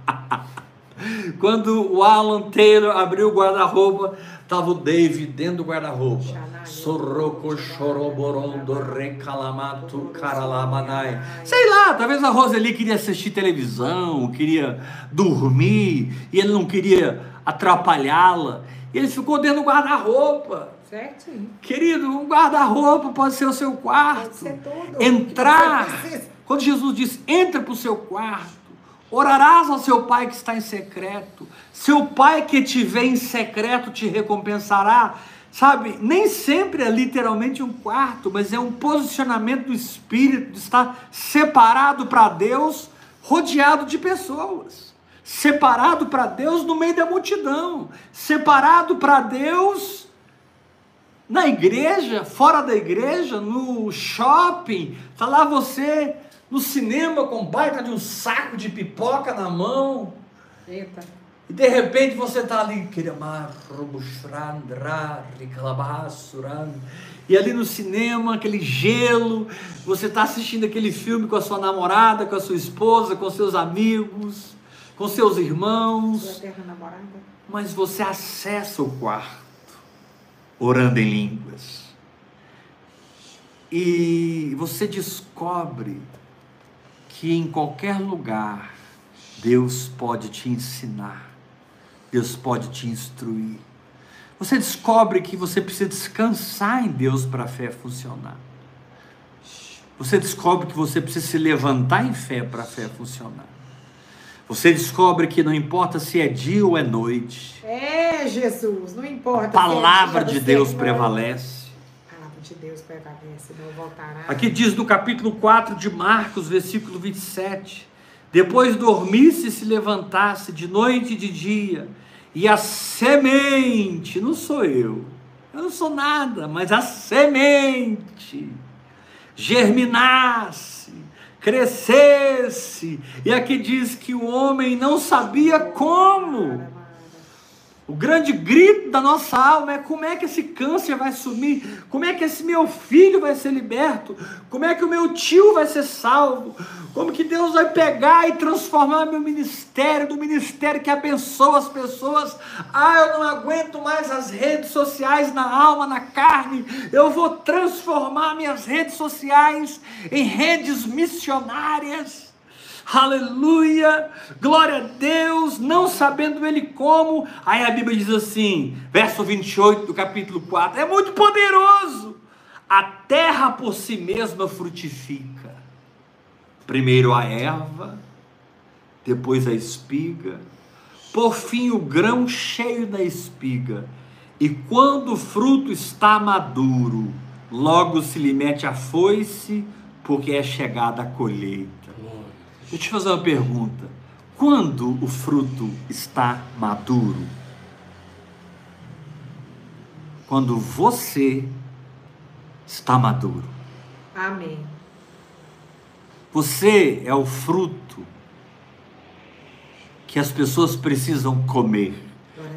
Quando o Alan Taylor abriu o guarda-roupa, estava o Dave dentro do guarda-roupa. Sorroco choroborondo recalamato caralamanai. Sei lá, talvez a Roseli queria assistir televisão, queria dormir, e ele não queria atrapalhá-la. E ele ficou dentro do guarda-roupa. Certinho. Querido, um guarda-roupa pode ser o seu quarto. Pode ser tudo. Entrar. Quando Jesus diz: entra para o seu quarto, orarás ao seu pai que está em secreto. Seu pai que te vê em secreto te recompensará. Sabe, nem sempre é literalmente um quarto, mas é um posicionamento do espírito de estar separado para Deus, rodeado de pessoas. Separado para Deus no meio da multidão. Separado para Deus na igreja, fora da igreja, no shopping, tá lá você no cinema com baita de um saco de pipoca na mão, Eita. e de repente você tá ali, e ali no cinema, aquele gelo, você está assistindo aquele filme com a sua namorada, com a sua esposa, com seus amigos, com seus irmãos, mas você acessa o quarto orando em línguas. E você descobre que em qualquer lugar Deus pode te ensinar, Deus pode te instruir. Você descobre que você precisa descansar em Deus para a fé funcionar. Você descobre que você precisa se levantar em fé para a fé funcionar. Você descobre que não importa se é dia ou é noite, É, Jesus, não importa. a palavra se é de Deus prevalece. De Deus voltará. Aqui diz no capítulo 4 de Marcos, versículo 27. Depois dormisse e se levantasse de noite e de dia, e a semente, não sou eu, eu não sou nada, mas a semente germinasse, crescesse, e aqui diz que o homem não sabia como. O grande grito da nossa alma é como é que esse câncer vai sumir, como é que esse meu filho vai ser liberto, como é que o meu tio vai ser salvo, como que Deus vai pegar e transformar meu ministério, do ministério que abençoa as pessoas. Ah, eu não aguento mais as redes sociais na alma, na carne, eu vou transformar minhas redes sociais em redes missionárias. Aleluia, glória a Deus, não sabendo ele como. Aí a Bíblia diz assim, verso 28 do capítulo 4, é muito poderoso. A terra por si mesma frutifica. Primeiro a erva, depois a espiga, por fim o grão cheio da espiga. E quando o fruto está maduro, logo se lhe mete a foice, porque é chegada a colheita. Deixa eu te fazer uma pergunta. Quando o fruto está maduro? Quando você está maduro. Amém. Você é o fruto que as pessoas precisam comer.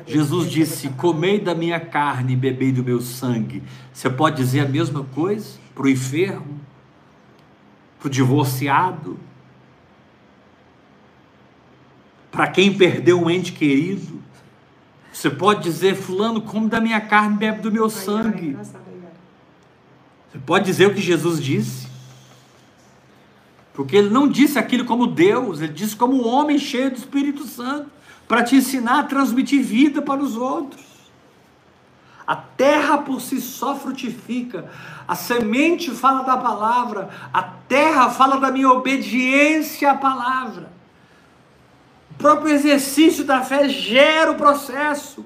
Jesus disse. Comei da minha carne e bebei do meu sangue. Você pode dizer a mesma coisa para o enfermo, para o divorciado, para quem perdeu um ente querido. Você pode dizer: Fulano, come da minha carne bebe do meu sangue. Você pode dizer o que Jesus disse? Porque ele não disse aquilo como Deus, ele disse como homem cheio do Espírito Santo, para te ensinar a transmitir vida para os outros. A terra por si só frutifica, a semente fala da palavra, a terra fala da minha obediência à palavra. O próprio exercício da fé gera o processo.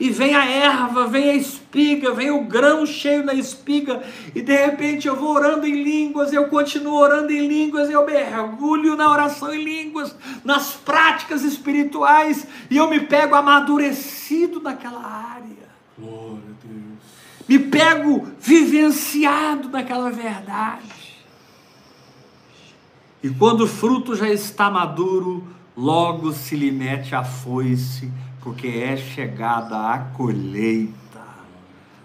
E vem a erva, vem a espiga, vem o grão cheio na espiga, e de repente eu vou orando em línguas, eu continuo orando em línguas, eu mergulho na oração em línguas, nas práticas espirituais, e eu me pego amadurecido naquela área. Glória a Deus. Me pego vivenciado naquela verdade. E quando o fruto já está maduro, logo se lhe mete a foice, porque é chegada a colheita.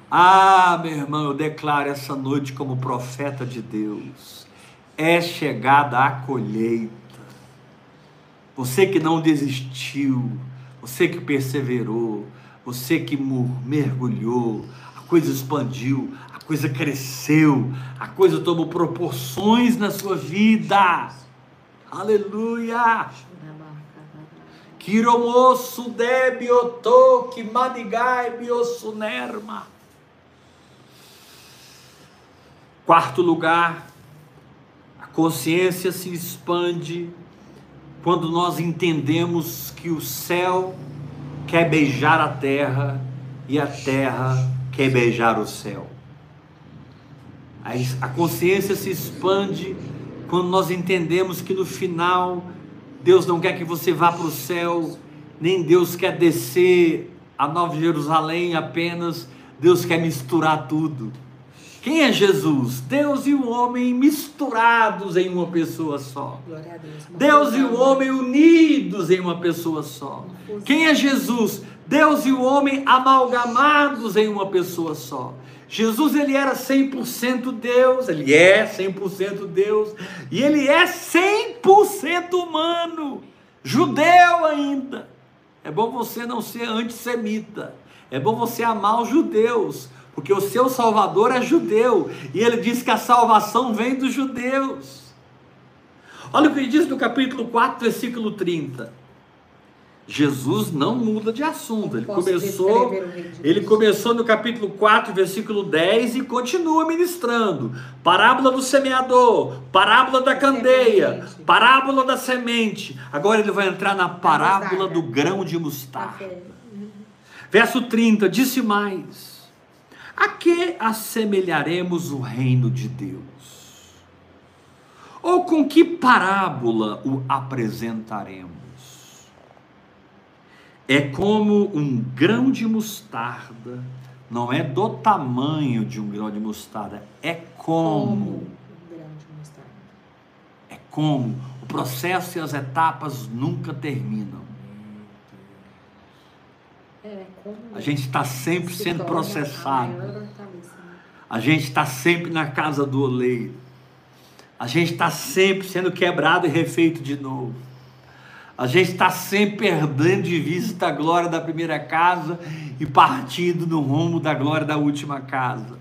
Ah, meu irmão, eu declaro essa noite como profeta de Deus. É chegada a colheita. Você que não desistiu, você que perseverou, você que mergulhou, a coisa expandiu, a coisa cresceu, a coisa tomou proporções na sua vida. Aleluia! Kiromosu debioto que manigai biosunerma. Quarto lugar, a consciência se expande quando nós entendemos que o céu quer beijar a terra e a terra quer beijar o céu. A consciência se expande quando nós entendemos que no final Deus não quer que você vá para o céu, nem Deus quer descer a Nova Jerusalém apenas, Deus quer misturar tudo. Quem é Jesus? Deus e o homem misturados em uma pessoa só. Deus. Deus e o homem unidos em uma pessoa só. Quem é Jesus? Deus e o homem amalgamados em uma pessoa só. Jesus ele era 100% Deus, ele é 100% Deus e ele é 100% humano. judeu ainda. É bom você não ser antissemita. É bom você amar os judeus, porque o seu Salvador é judeu, e ele diz que a salvação vem dos judeus. Olha o que ele diz no capítulo 4, versículo 30. Jesus não muda de assunto. Ele começou, ele começou no capítulo 4, versículo 10 e continua ministrando. Parábola do semeador, parábola da candeia, semente. parábola da semente. Agora ele vai entrar na parábola do grão de mostarda. Verso 30, disse mais: A que assemelharemos o reino de Deus? Ou com que parábola o apresentaremos? É como um grão de mostarda, não é do tamanho de um grão de mostarda, é como. como mostarda. É como. O processo e as etapas nunca terminam. É, a gente está sempre se sendo processado. Né? A gente está sempre na casa do oleiro. A gente está sempre sendo quebrado e refeito de novo. A gente está sempre perdendo de vista a glória da primeira casa e partindo no rumo da glória da última casa.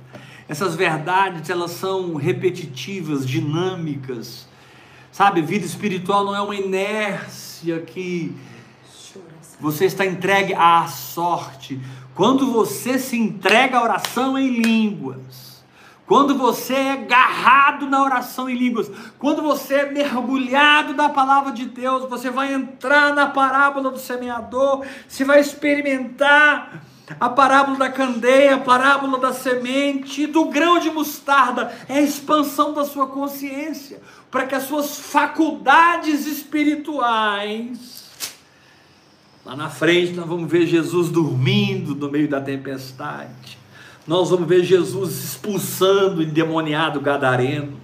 Essas verdades, elas são repetitivas, dinâmicas. Sabe, vida espiritual não é uma inércia que você está entregue à sorte. Quando você se entrega à oração em línguas, quando você é agarrado na oração em línguas, quando você é mergulhado na palavra de Deus, você vai entrar na parábola do semeador, você vai experimentar a parábola da candeia, a parábola da semente do grão de mostarda, é a expansão da sua consciência, para que as suas faculdades espirituais Lá na frente nós vamos ver Jesus dormindo no meio da tempestade nós vamos ver Jesus expulsando o endemoniado gadareno.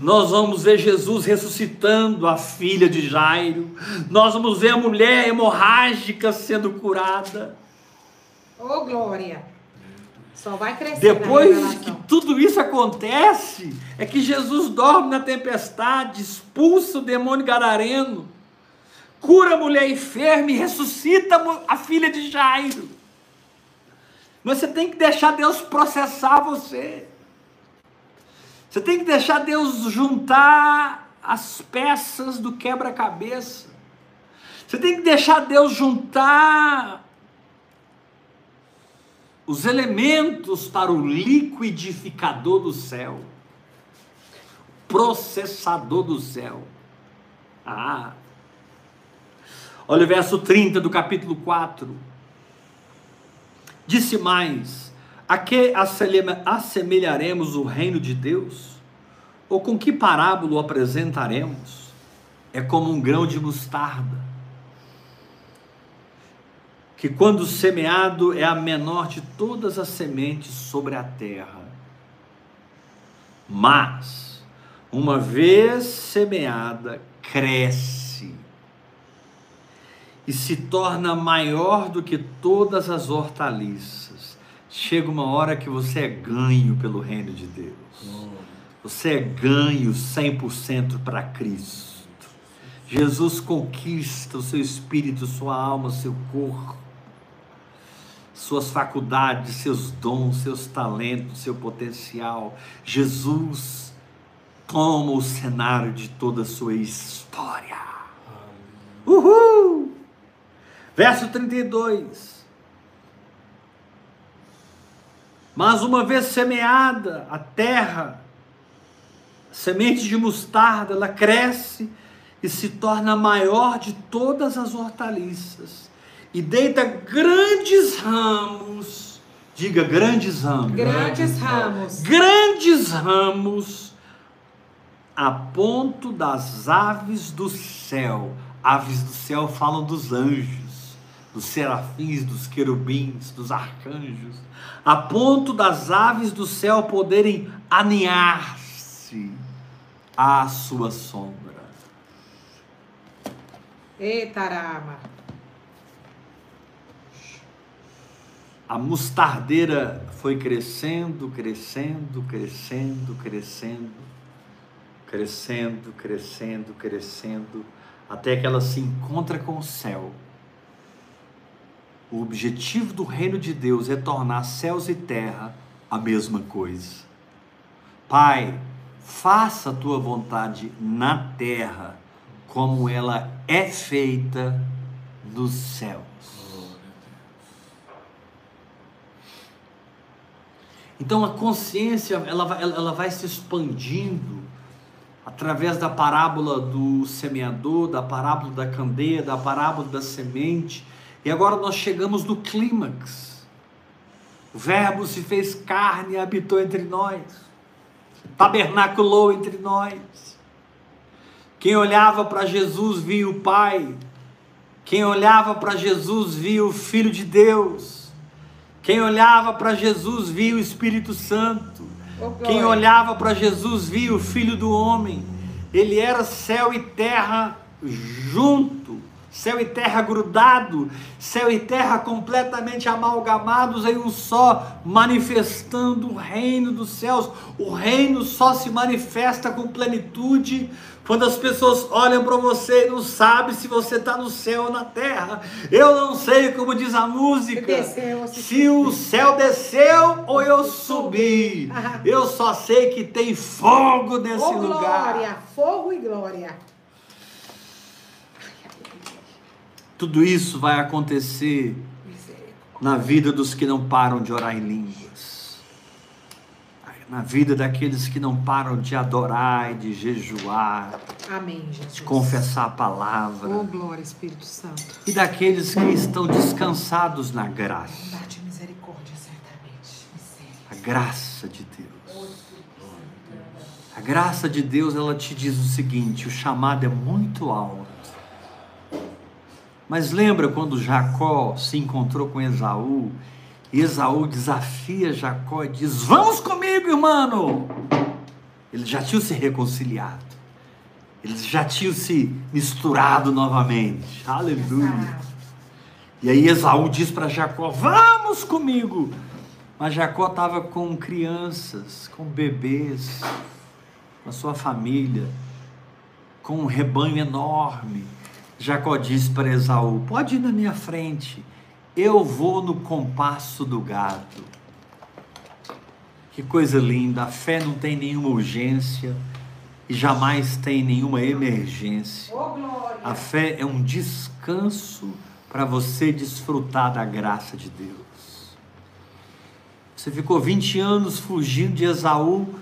Nós vamos ver Jesus ressuscitando a filha de Jairo. Nós vamos ver a mulher hemorrágica sendo curada. Oh, glória! Só vai crescer. Depois que tudo isso acontece, é que Jesus dorme na tempestade, expulsa o demônio gadareno, cura a mulher enferma e ressuscita a filha de Jairo. Você tem que deixar Deus processar você. Você tem que deixar Deus juntar as peças do quebra-cabeça. Você tem que deixar Deus juntar os elementos para o liquidificador do céu, processador do céu. Ah! Olha o verso 30 do capítulo 4. Disse mais: A que assemelharemos o reino de Deus? Ou com que parábola o apresentaremos? É como um grão de mostarda, que quando semeado é a menor de todas as sementes sobre a terra. Mas, uma vez semeada, cresce e se torna maior do que todas as hortaliças. Chega uma hora que você é ganho pelo reino de Deus. Você é ganho 100% para Cristo. Jesus conquista o seu espírito, sua alma, seu corpo, suas faculdades, seus dons, seus talentos, seu potencial. Jesus toma o cenário de toda a sua história. Uhul! Verso 32. Mas uma vez semeada a terra, semente de mostarda, ela cresce e se torna a maior de todas as hortaliças e deita grandes ramos. Diga grandes ramos. Grandes ramos. Grandes ramos a ponto das aves do céu. Aves do céu falam dos anjos dos serafins, dos querubins, dos arcanjos, a ponto das aves do céu poderem aninhar-se à sua sombra. Eita, Rama. A mostardeira foi crescendo, crescendo, crescendo, crescendo, crescendo, crescendo, crescendo, até que ela se encontra com o céu. O objetivo do reino de Deus é tornar céus e terra a mesma coisa. Pai, faça a tua vontade na terra, como ela é feita nos céus. Então a consciência ela ela vai se expandindo através da parábola do semeador, da parábola da candeia, da parábola da semente. E agora nós chegamos no clímax. O Verbo se fez carne e habitou entre nós, tabernaculou entre nós. Quem olhava para Jesus via o Pai, quem olhava para Jesus via o Filho de Deus, quem olhava para Jesus via o Espírito Santo. Quem olhava para Jesus via o Filho do Homem. Ele era céu e terra junto, céu e terra grudado, céu e terra completamente amalgamados em um só, manifestando o reino dos céus. O reino só se manifesta com plenitude quando as pessoas olham para você e não sabem se você está no céu ou na terra. Eu não sei como diz a música. Desceu, se o céu desceu ou eu subi. Eu só sei que tem fogo nesse oh, lugar. Glória, fogo e glória. Tudo isso vai acontecer na vida dos que não param de orar em línguas na vida daqueles que não param de adorar e de jejuar. Amém, Jesus. De confessar a palavra. Oh, glória, Espírito Santo. E daqueles que estão descansados na graça. A graça de Deus. A graça de Deus, ela te diz o seguinte: o chamado é muito alto. Mas lembra quando Jacó se encontrou com Esaú Esaú desafia Jacó e diz: Vamos comigo, irmão. Eles já tinham se reconciliado. Eles já tinham se misturado novamente. Aleluia. E aí Esaú diz para Jacó: Vamos comigo. Mas Jacó estava com crianças, com bebês, com a sua família, com um rebanho enorme. Jacó disse para Esaú: Pode ir na minha frente eu vou no compasso do gado. Que coisa linda, a fé não tem nenhuma urgência e jamais tem nenhuma emergência. A fé é um descanso para você desfrutar da graça de Deus. Você ficou 20 anos fugindo de Esaú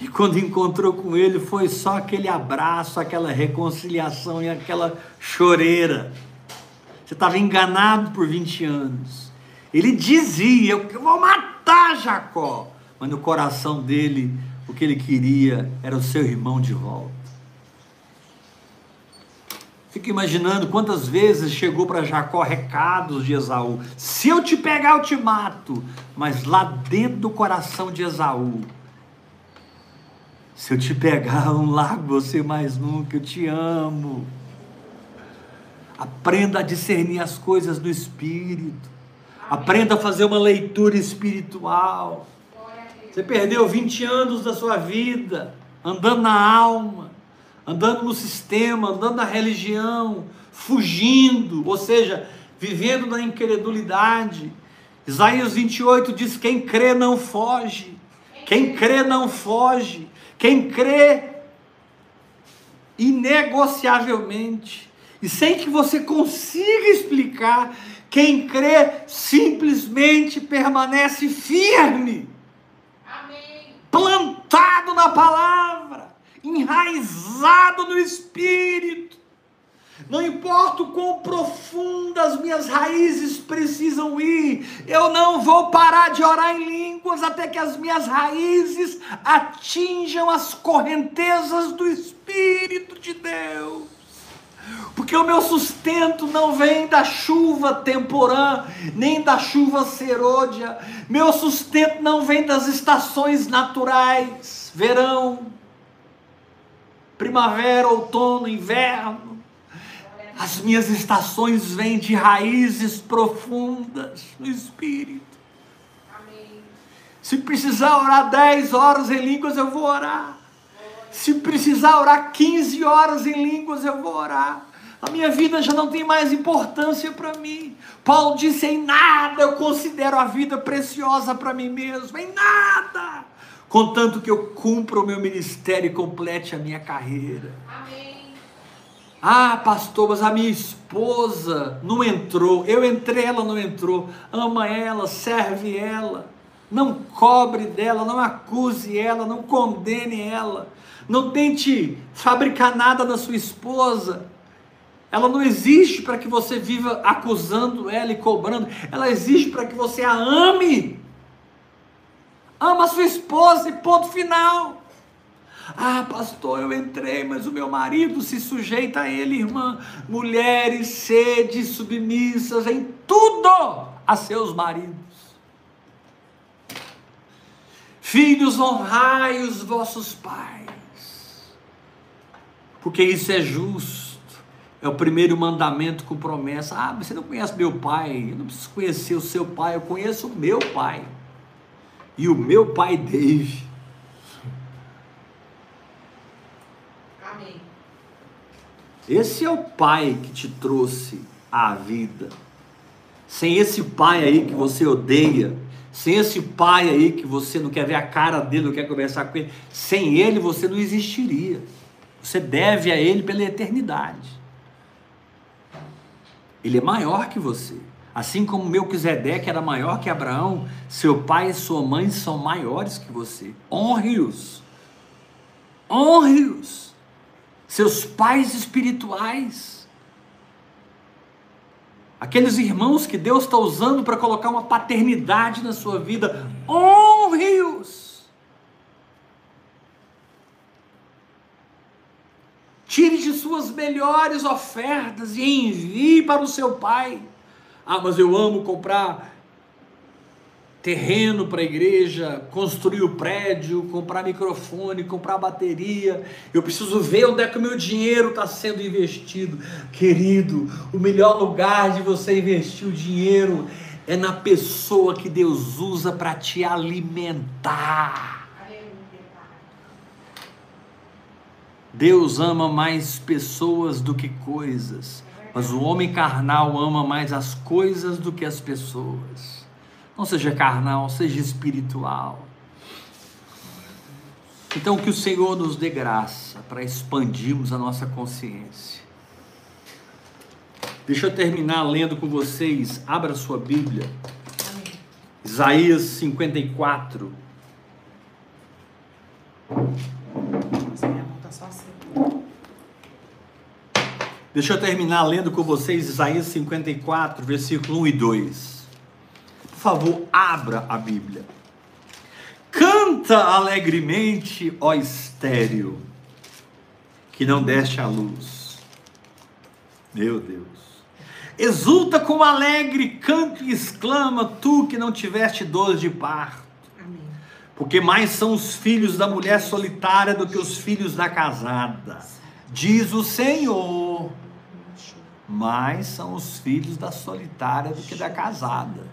e quando encontrou com ele foi só aquele abraço, aquela reconciliação e aquela choreira. Você estava enganado por 20 anos. Ele dizia: Eu vou matar Jacó. Mas no coração dele, o que ele queria era o seu irmão de volta. Fica imaginando quantas vezes chegou para Jacó recados de Esaú: Se eu te pegar, eu te mato. Mas lá dentro do coração de Esaú, se eu te pegar, eu largo você mais nunca, eu te amo. Aprenda a discernir as coisas do Espírito. Aprenda a fazer uma leitura espiritual. Você perdeu 20 anos da sua vida andando na alma, andando no sistema, andando na religião, fugindo, ou seja, vivendo na incredulidade. Isaías 28 diz: Quem crê não foge. Quem crê não foge. Quem crê inegociavelmente e sem que você consiga explicar, quem crê simplesmente permanece firme, Amém. plantado na palavra, enraizado no Espírito. Não importa o quão profundas minhas raízes precisam ir, eu não vou parar de orar em línguas até que as minhas raízes atinjam as correntezas do Espírito de Deus. Porque o meu sustento não vem da chuva temporã, nem da chuva serôdia. Meu sustento não vem das estações naturais, verão, primavera, outono, inverno. As minhas estações vêm de raízes profundas no espírito. Se precisar orar 10 horas em línguas, eu vou orar. Se precisar orar 15 horas em línguas, eu vou orar. A minha vida já não tem mais importância para mim. Paulo disse: em nada eu considero a vida preciosa para mim mesmo, em nada. Contanto que eu cumpra o meu ministério e complete a minha carreira. Amém. Ah, pastor, mas a minha esposa não entrou. Eu entrei, ela não entrou. Ama ela, serve ela. Não cobre dela, não acuse ela, não condene ela. Não tente fabricar nada na sua esposa. Ela não existe para que você viva acusando ela e cobrando. Ela existe para que você a ame. Ama a sua esposa e ponto final. Ah, pastor, eu entrei, mas o meu marido se sujeita a ele, irmã. Mulheres, sede submissas em tudo a seus maridos. Filhos, honrai os vossos pais, porque isso é justo. É o primeiro mandamento com promessa. Ah, você não conhece meu pai, eu não preciso conhecer o seu pai, eu conheço o meu pai. E o meu pai Dave. Esse é o pai que te trouxe à vida. Sem esse pai aí que você odeia, sem esse pai aí que você não quer ver a cara dele, não quer conversar com ele, sem ele você não existiria. Você deve a ele pela eternidade. Ele é maior que você. Assim como Melquisedeque era maior que Abraão, seu pai e sua mãe são maiores que você. Honre-os. Honre-os. Seus pais espirituais. Aqueles irmãos que Deus está usando para colocar uma paternidade na sua vida. Honre-os. Tire de suas melhores ofertas e envie para o seu pai. Ah, mas eu amo comprar terreno para a igreja, construir o prédio, comprar microfone, comprar bateria. Eu preciso ver onde é que o meu dinheiro está sendo investido. Querido, o melhor lugar de você investir o dinheiro é na pessoa que Deus usa para te alimentar. Deus ama mais pessoas do que coisas, mas o homem carnal ama mais as coisas do que as pessoas. Não seja carnal, seja espiritual. Então, que o Senhor nos dê graça para expandirmos a nossa consciência. Deixa eu terminar lendo com vocês. Abra sua Bíblia. Isaías 54. Nossa, minha mão tá assim. Deixa eu terminar lendo com vocês Isaías 54, versículo 1 e 2. Favor, abra a Bíblia. Canta alegremente, ó estéreo, que não deste a luz. Meu Deus. Exulta com alegre canto e exclama, tu que não tiveste dor de parto. Amém. Porque mais são os filhos da mulher solitária do que os filhos da casada. Diz o Senhor. Mais são os filhos da solitária do que da casada.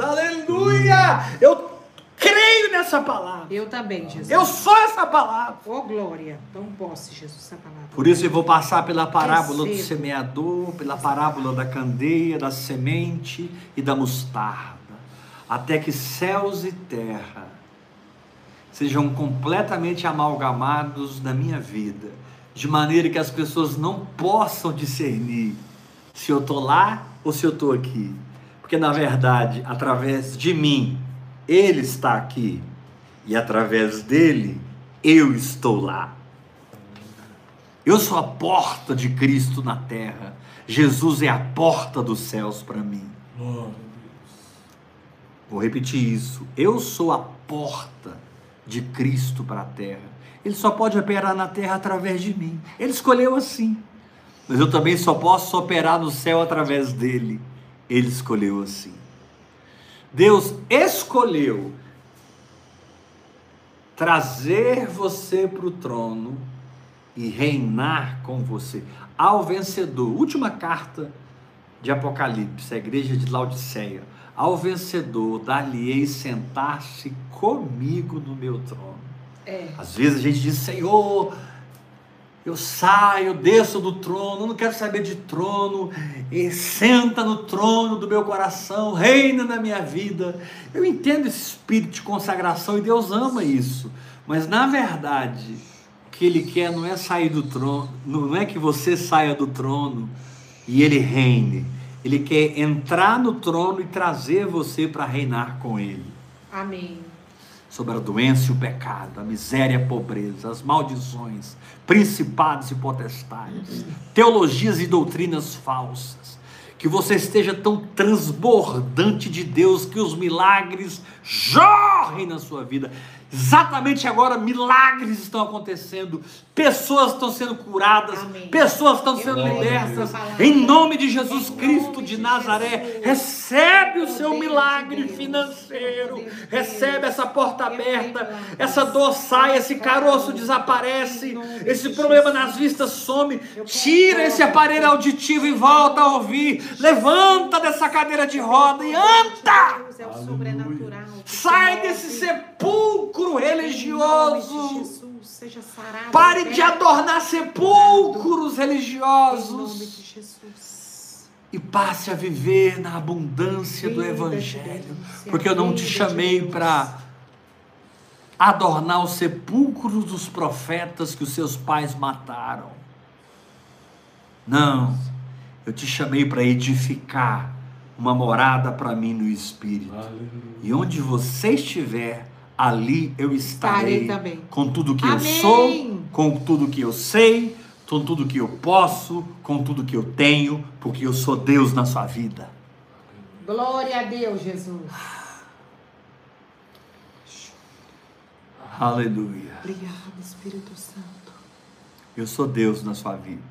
Ô, Aleluia! Eu creio nessa palavra. Eu também, Jesus. Eu sou essa palavra. Ô, glória. Toma posse, Jesus, essa palavra. Por isso eu vou passar pela parábola do semeador, pela parábola da candeia, da semente e da mostarda, até que céus e terra sejam completamente amalgamados na minha vida, de maneira que as pessoas não possam discernir se eu estou lá ou se eu estou aqui. Porque na verdade, através de mim, Ele está aqui, e através dele, eu estou lá. Eu sou a porta de Cristo na terra. Jesus é a porta dos céus para mim. Vou repetir isso. Eu sou a porta de Cristo para a terra. Ele só pode operar na terra através de mim. Ele escolheu assim. Mas eu também só posso operar no céu através dele. Ele escolheu assim. Deus escolheu trazer você para o trono e reinar com você. Ao vencedor, última carta de Apocalipse, a igreja de Laodiceia. Ao vencedor, dar-lhe-ei sentar-se comigo no meu trono. É. Às vezes a gente diz, Senhor, eu saio, desço do trono, não quero saber de trono, e senta no trono do meu coração, reina na minha vida. Eu entendo esse espírito de consagração e Deus ama isso, mas na verdade, o que Ele quer não é sair do trono, não é que você saia do trono e Ele reine, Ele quer entrar no trono e trazer você para reinar com Ele Amém. Sobre a doença e o pecado, a miséria e a pobreza, as maldições, principados e potestades, teologias e doutrinas falsas. Que você esteja tão transbordante de Deus que os milagres jorrem na sua vida. Exatamente agora, milagres estão acontecendo, pessoas estão sendo curadas, Amém. pessoas estão sendo libertas. Em nome de Jesus Em Cristo de de Nazaré, Jesus. recebe o seu Poder de milagre Deus. financeiro, Deus. recebe essa porta aberta, essa dor sai, esse caroço desaparece, esse problema nas vistas some, tira esse aparelho auditivo e volta a ouvir, levanta dessa cadeira de roda e anda! Deus é o sobrenatural. Sai desse sepulcro nome de religioso. Jesus, seja sarado. Pare de adornar sepulcros Em nome religiosos de Jesus. e passe a viver na abundância do Vida Evangelho. Porque eu não te chamei para adornar os sepulcros dos profetas que os seus pais mataram. Não, eu te chamei para edificar uma morada para mim no Espírito. E onde você estiver, ali eu estarei, Estarei também. com tudo que eu Amém. sou, com tudo que eu sei, com tudo que eu posso, com tudo que eu tenho, porque eu sou Deus na sua vida. Glória a Deus, Jesus. Aleluia. Obrigado, Espírito Santo. Eu sou Deus na sua vida.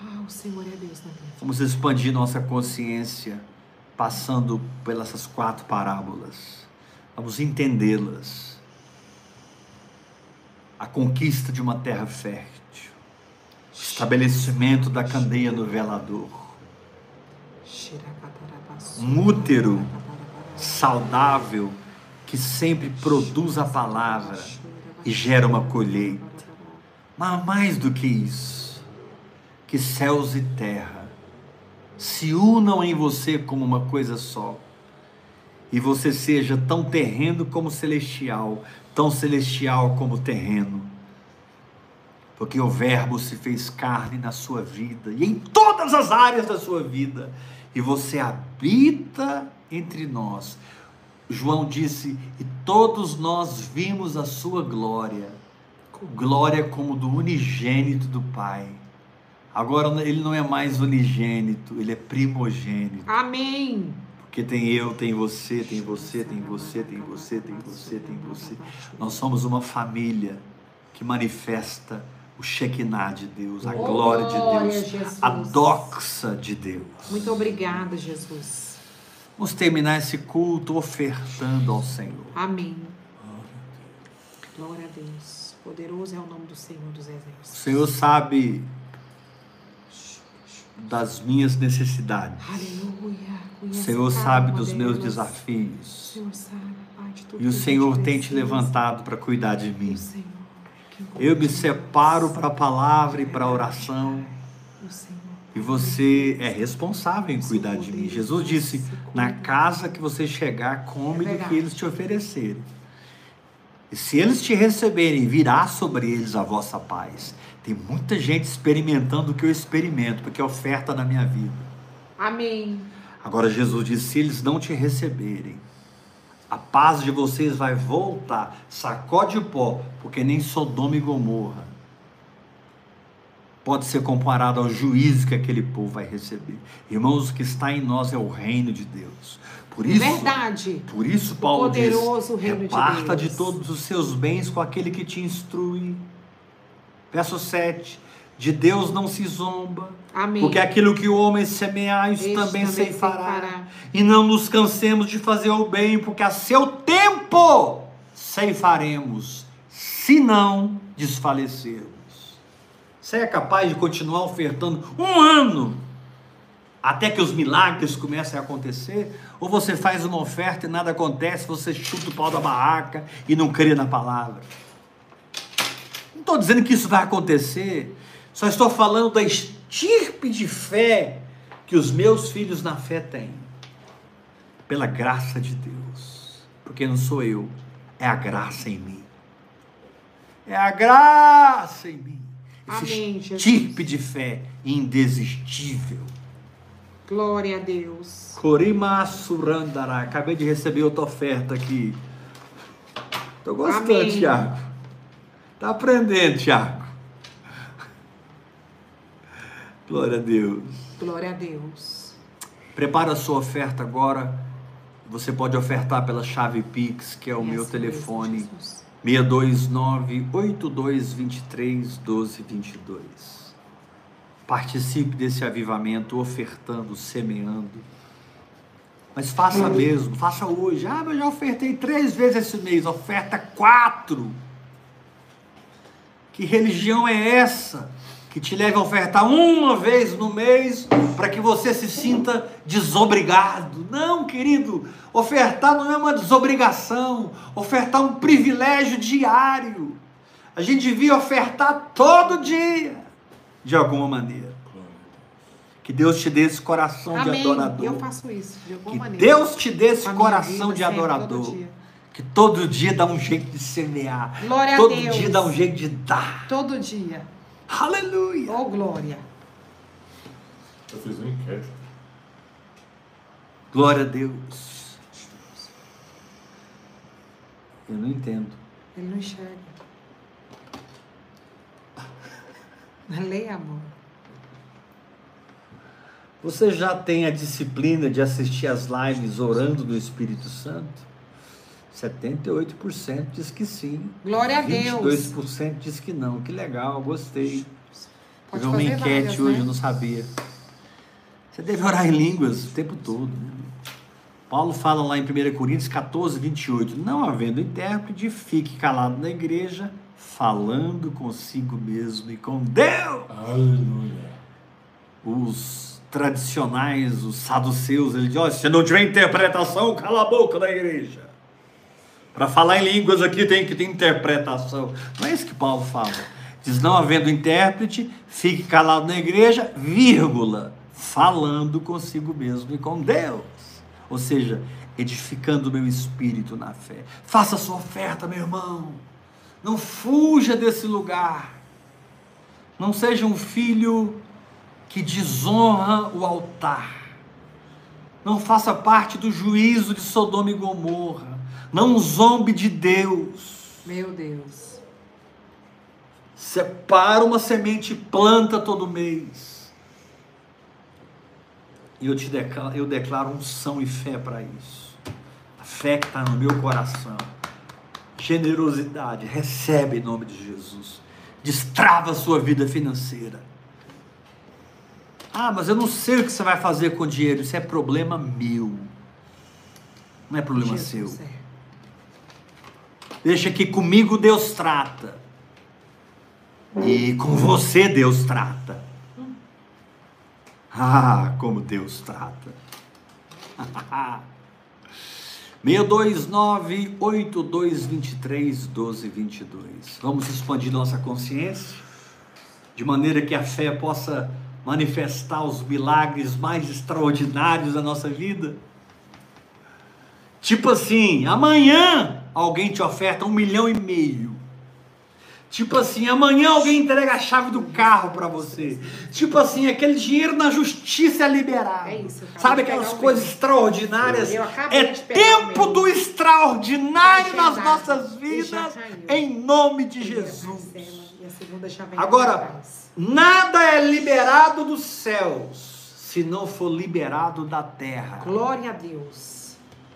Ah, o Senhor é Deus na minha vida. Vamos expandir nossa consciência passando pelas quatro parábolas. Vamos entendê-las. A conquista de uma terra fértil. O estabelecimento da candeia no velador. Um útero saudável que sempre produz a palavra e gera uma colheita. Mas mais do que isso, que céus e terra se unam em você como uma coisa só. E você seja tão terreno como celestial, tão celestial como terreno. Porque o Verbo se fez carne na sua vida e em todas as áreas da sua vida. E você habita entre nós. João disse: E todos nós vimos a sua glória, glória como do unigênito do Pai. Agora ele não é mais unigênito, ele é primogênito. Amém. Porque tem eu, tem você, tem você, tem você, tem você, tem você, tem você. Nós somos uma família que manifesta o Shekinah de Deus, a Oh, glória de Deus, Jesus. a doxa de Deus. Muito obrigada, Jesus. Vamos terminar esse culto ofertando ao Senhor. Amém. Glória a Deus. Poderoso é o nome do Senhor dos O Exércitos. Senhor sabe das minhas necessidades. Aleluia. O Senhor sabe dos meus desafios. E o Senhor tem te levantado para cuidar de mim. Eu me separo para a palavra e para a oração. E você é responsável em cuidar de mim. Jesus disse: na casa que você chegar, come do que eles te oferecerem. E se eles te receberem, virá sobre eles a vossa paz. Tem muita gente experimentando o que eu experimento, porque é oferta na minha vida. Amém. Agora Jesus disse: se eles não te receberem, a paz de vocês vai voltar, sacode o pó, porque nem Sodoma e Gomorra pode ser comparado ao juízo que aquele povo vai receber. Irmãos, o que está em nós é o reino de Deus. Por isso, Verdade. por isso Paulo diz: poderoso reino de reparta de, Deus." todos os seus bens com aquele que te instrui. Verso 7. De Deus não se zomba, Amém. porque aquilo que o homem semear, isso Este também também ceifará. ceifará. E não nos cansemos de fazer o bem, porque a seu tempo ceifaremos, se não desfalecermos. Você é capaz de continuar ofertando um ano até que os milagres comecem a acontecer? Ou você faz uma oferta e nada acontece, você chuta o pau da barraca e não crê na palavra? Estou dizendo que isso vai acontecer, só estou falando da estirpe de fé que os meus filhos na fé têm. Pela graça de Deus. Porque não sou eu, é a graça em mim. É a graça em mim. Esse Amém, estirpe de fé indesistível. Glória a Deus. Corima Surandará. Acabei de receber outra oferta aqui. Tô gostando. Tiago. Tá aprendendo, Tiago. Glória a Deus. Glória a Deus. Prepara a sua oferta agora. Você pode ofertar pela chave Pix, que é o meu telefone. Jesus. 629-8223-1222. Participe desse avivamento, ofertando, semeando. Mas faça mesmo, faça hoje. Ah, mas eu já ofertei três vezes esse mês, oferta quatro. Que religião é essa que te leva a ofertar uma vez no mês para que você se sinta desobrigado? Não, querido, ofertar não é uma desobrigação, ofertar é um privilégio diário. A gente devia ofertar todo dia, de alguma maneira. Que Deus te dê esse coração de Amém. adorador. Eu faço isso, de alguma Que maneira. Deus te dê esse coração vida de adorador. Todo. Que todo dia dá um jeito de semear. Glória a todo Deus. dia dá um jeito de dar. Todo dia. Aleluia. Oh, glória. Eu fiz um enquete. Glória a Deus. Eu não entendo. Ele não enxerga. Leia, amor. Você já tem a disciplina de assistir as lives orando no Espírito Santo? 78% diz que sim. Glória a Deus. 22% diz que não. Que legal, gostei. Pode Teve uma fazer enquete várias, hoje, né? eu não sabia. Você deve orar em línguas o tempo todo. Né? Paulo fala lá em 1 Coríntios 14, 28. Não havendo intérprete, fique calado na igreja, falando consigo mesmo e com Deus. Aleluia. Os tradicionais, os saduceus, ele diz: "Ó, se não tiver interpretação, cala a boca da igreja. Para falar em línguas aqui tem que ter interpretação. Não é isso que Paulo fala. Diz: não havendo intérprete, fique calado na igreja, vírgula, falando consigo mesmo e com Deus. Ou seja, edificando o meu espírito na fé. Faça a sua oferta, meu irmão. Não fuja desse lugar. Não seja um filho que desonra o altar. Não faça parte do juízo de Sodoma e Gomorra. Não zombe de Deus. Meu Deus. Separa uma semente e planta todo mês. E eu te declaro, eu declaro unção e fé para isso. A fé que está no meu coração. Generosidade. Recebe em nome de Jesus. Destrava a sua vida financeira. Ah, mas eu não sei o que você vai fazer com o dinheiro. Isso é problema meu. Não é problema seu. Jesus, é. Deixa que comigo Deus trata. E com você Deus trata. Ah, como Deus trata. 629 8223 1222. Vamos expandir nossa consciência de maneira que a fé possa manifestar os milagres mais extraordinários da nossa vida. Tipo assim, amanhã alguém te oferta um milhão e meio. Tipo assim, amanhã alguém entrega a chave do carro para você. Tipo assim, aquele dinheiro na justiça é liberado. É isso, Sabe aquelas coisas extraordinárias? É tempo do extraordinário É nas nossas vidas, em nome de Jesus. vem Agora, nada é liberado dos céus se não for liberado da terra. Glória a Deus.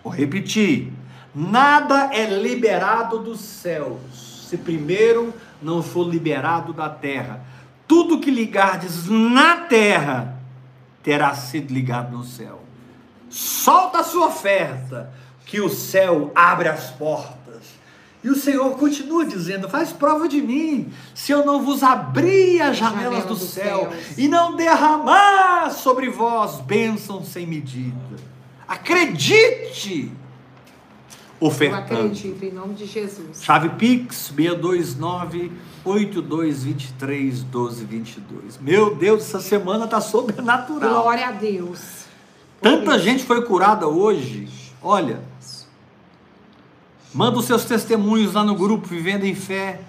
Vou repetir. Nada é liberado dos céus se primeiro não for liberado da terra. Tudo que ligardes na terra terá sido ligado no céu. Solta a sua oferta, que o céu abre as portas. E o Senhor continua dizendo: faz prova de mim, se eu não vos abrir as janelas Janela do céu céus. e não derramar sobre vós bênçãos sem medida. Acredite! Eu Ofertando. acredito em nome de Jesus. Chave Pix 629 8223 1222. Meu Deus, essa semana tá sobrenatural. Glória a Deus. Tanta gente foi curada hoje. Olha, manda os seus testemunhos lá no grupo Vivendo em Fé.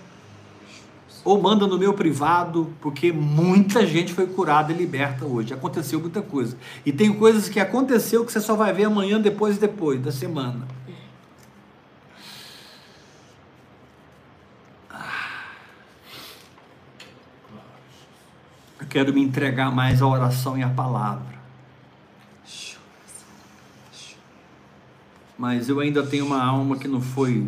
Ou manda no meu privado, porque muita gente foi curada e liberta hoje. Aconteceu muita coisa. E tem coisas que aconteceu que você só vai ver amanhã, depois e depois da semana. Eu quero me entregar mais à oração e à palavra. Mas eu ainda tenho uma alma que não foi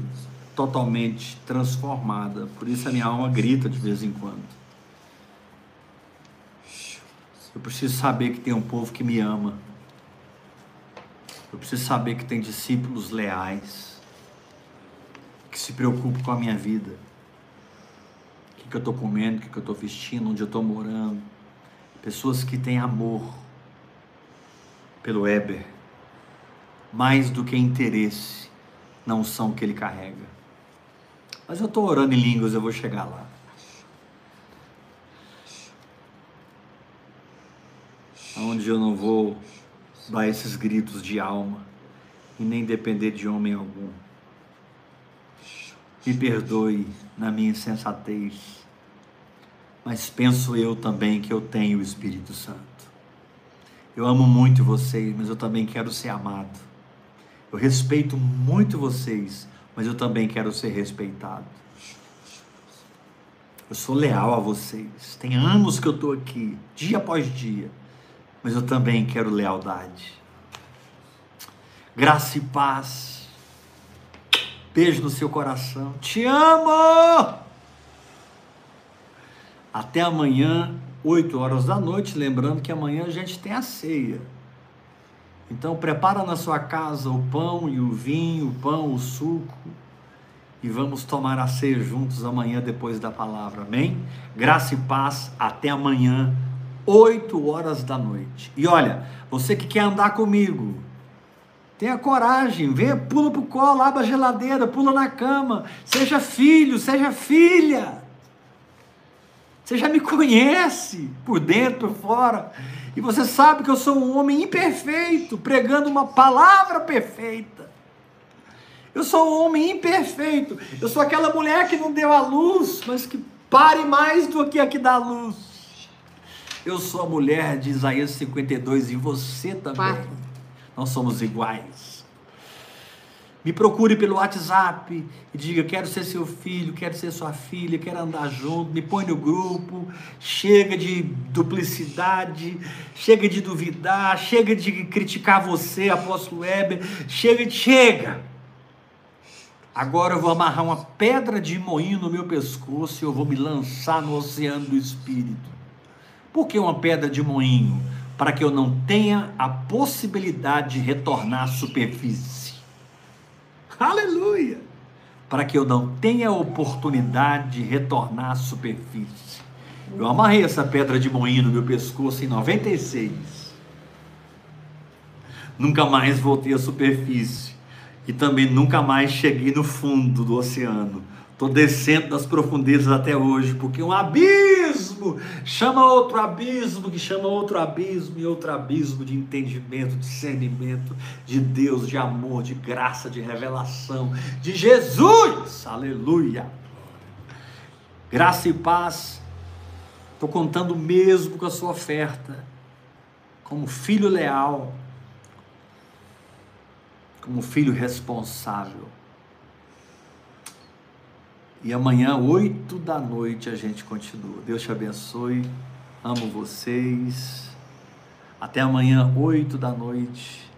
totalmente transformada. Por isso a minha alma grita de vez em quando. Eu preciso saber que tem um povo que me ama. Eu preciso saber que tem discípulos leais. Que se preocupam com a minha vida. O que, que eu estou comendo, o que, que eu estou vestindo, onde eu estou morando. Pessoas que têm amor pelo Eber. Mais do que interesse, não são o que ele carrega. Mas eu estou orando em línguas, eu vou chegar lá. Onde eu não vou dar esses gritos de alma e nem depender de homem algum. Me perdoe na minha insensatez, mas penso eu também que eu tenho o Espírito Santo. Eu amo muito vocês, mas eu também quero ser amado. Eu respeito muito vocês, mas eu também quero ser respeitado. Eu sou leal a vocês. Tem anos que eu estou aqui, dia após dia, mas eu também quero lealdade. Graça e paz. Beijo no seu coração. Te amo! Até amanhã, 8 horas da noite. Lembrando que amanhã a gente tem a ceia. Então, prepara na sua casa o pão e o vinho, o pão, o suco. E vamos tomar a ceia juntos amanhã, depois da palavra. Amém? Graça e paz. Até amanhã, 8 horas da noite. E olha, você que quer andar comigo, Tenha coragem, venha, pula pro colo, abre a geladeira, pula na cama. Seja filho, seja filha. Você já me conhece, por dentro, por fora. E você sabe que eu sou um homem imperfeito, pregando uma palavra perfeita. Eu sou um homem imperfeito. Eu sou aquela mulher que não deu a luz, mas que pare mais do que a que dá luz. Eu sou a mulher de Isaías 52 e você também. Quatro. Nós somos iguais. Me procure pelo WhatsApp e diga: quero ser seu filho, quero ser sua filha, quero andar junto. Me põe no grupo. Chega de duplicidade, chega de duvidar, chega de criticar você, apóstolo Weber. Chega, chega. Agora eu vou amarrar uma pedra de moinho no meu pescoço e eu vou me lançar no oceano do espírito. Por que uma pedra de moinho? Para que eu não tenha a possibilidade de retornar à superfície. Aleluia! Para que eu não tenha oportunidade de retornar à superfície. Eu amarrei essa pedra de moinho no meu pescoço em 96. Nunca mais voltei à superfície. E também nunca mais cheguei no fundo do oceano. Estou descendo das profundezas até hoje, porque um abismo chama outro abismo, que chama outro abismo, e outro abismo de entendimento, discernimento de Deus, de amor, de graça, de revelação, de Jesus. Aleluia! Graça e paz. Estou contando mesmo com a sua oferta, como filho leal, como filho responsável. E amanhã, 8 da noite, a gente continua. Deus te abençoe. Amo vocês. Até amanhã, 8 da noite.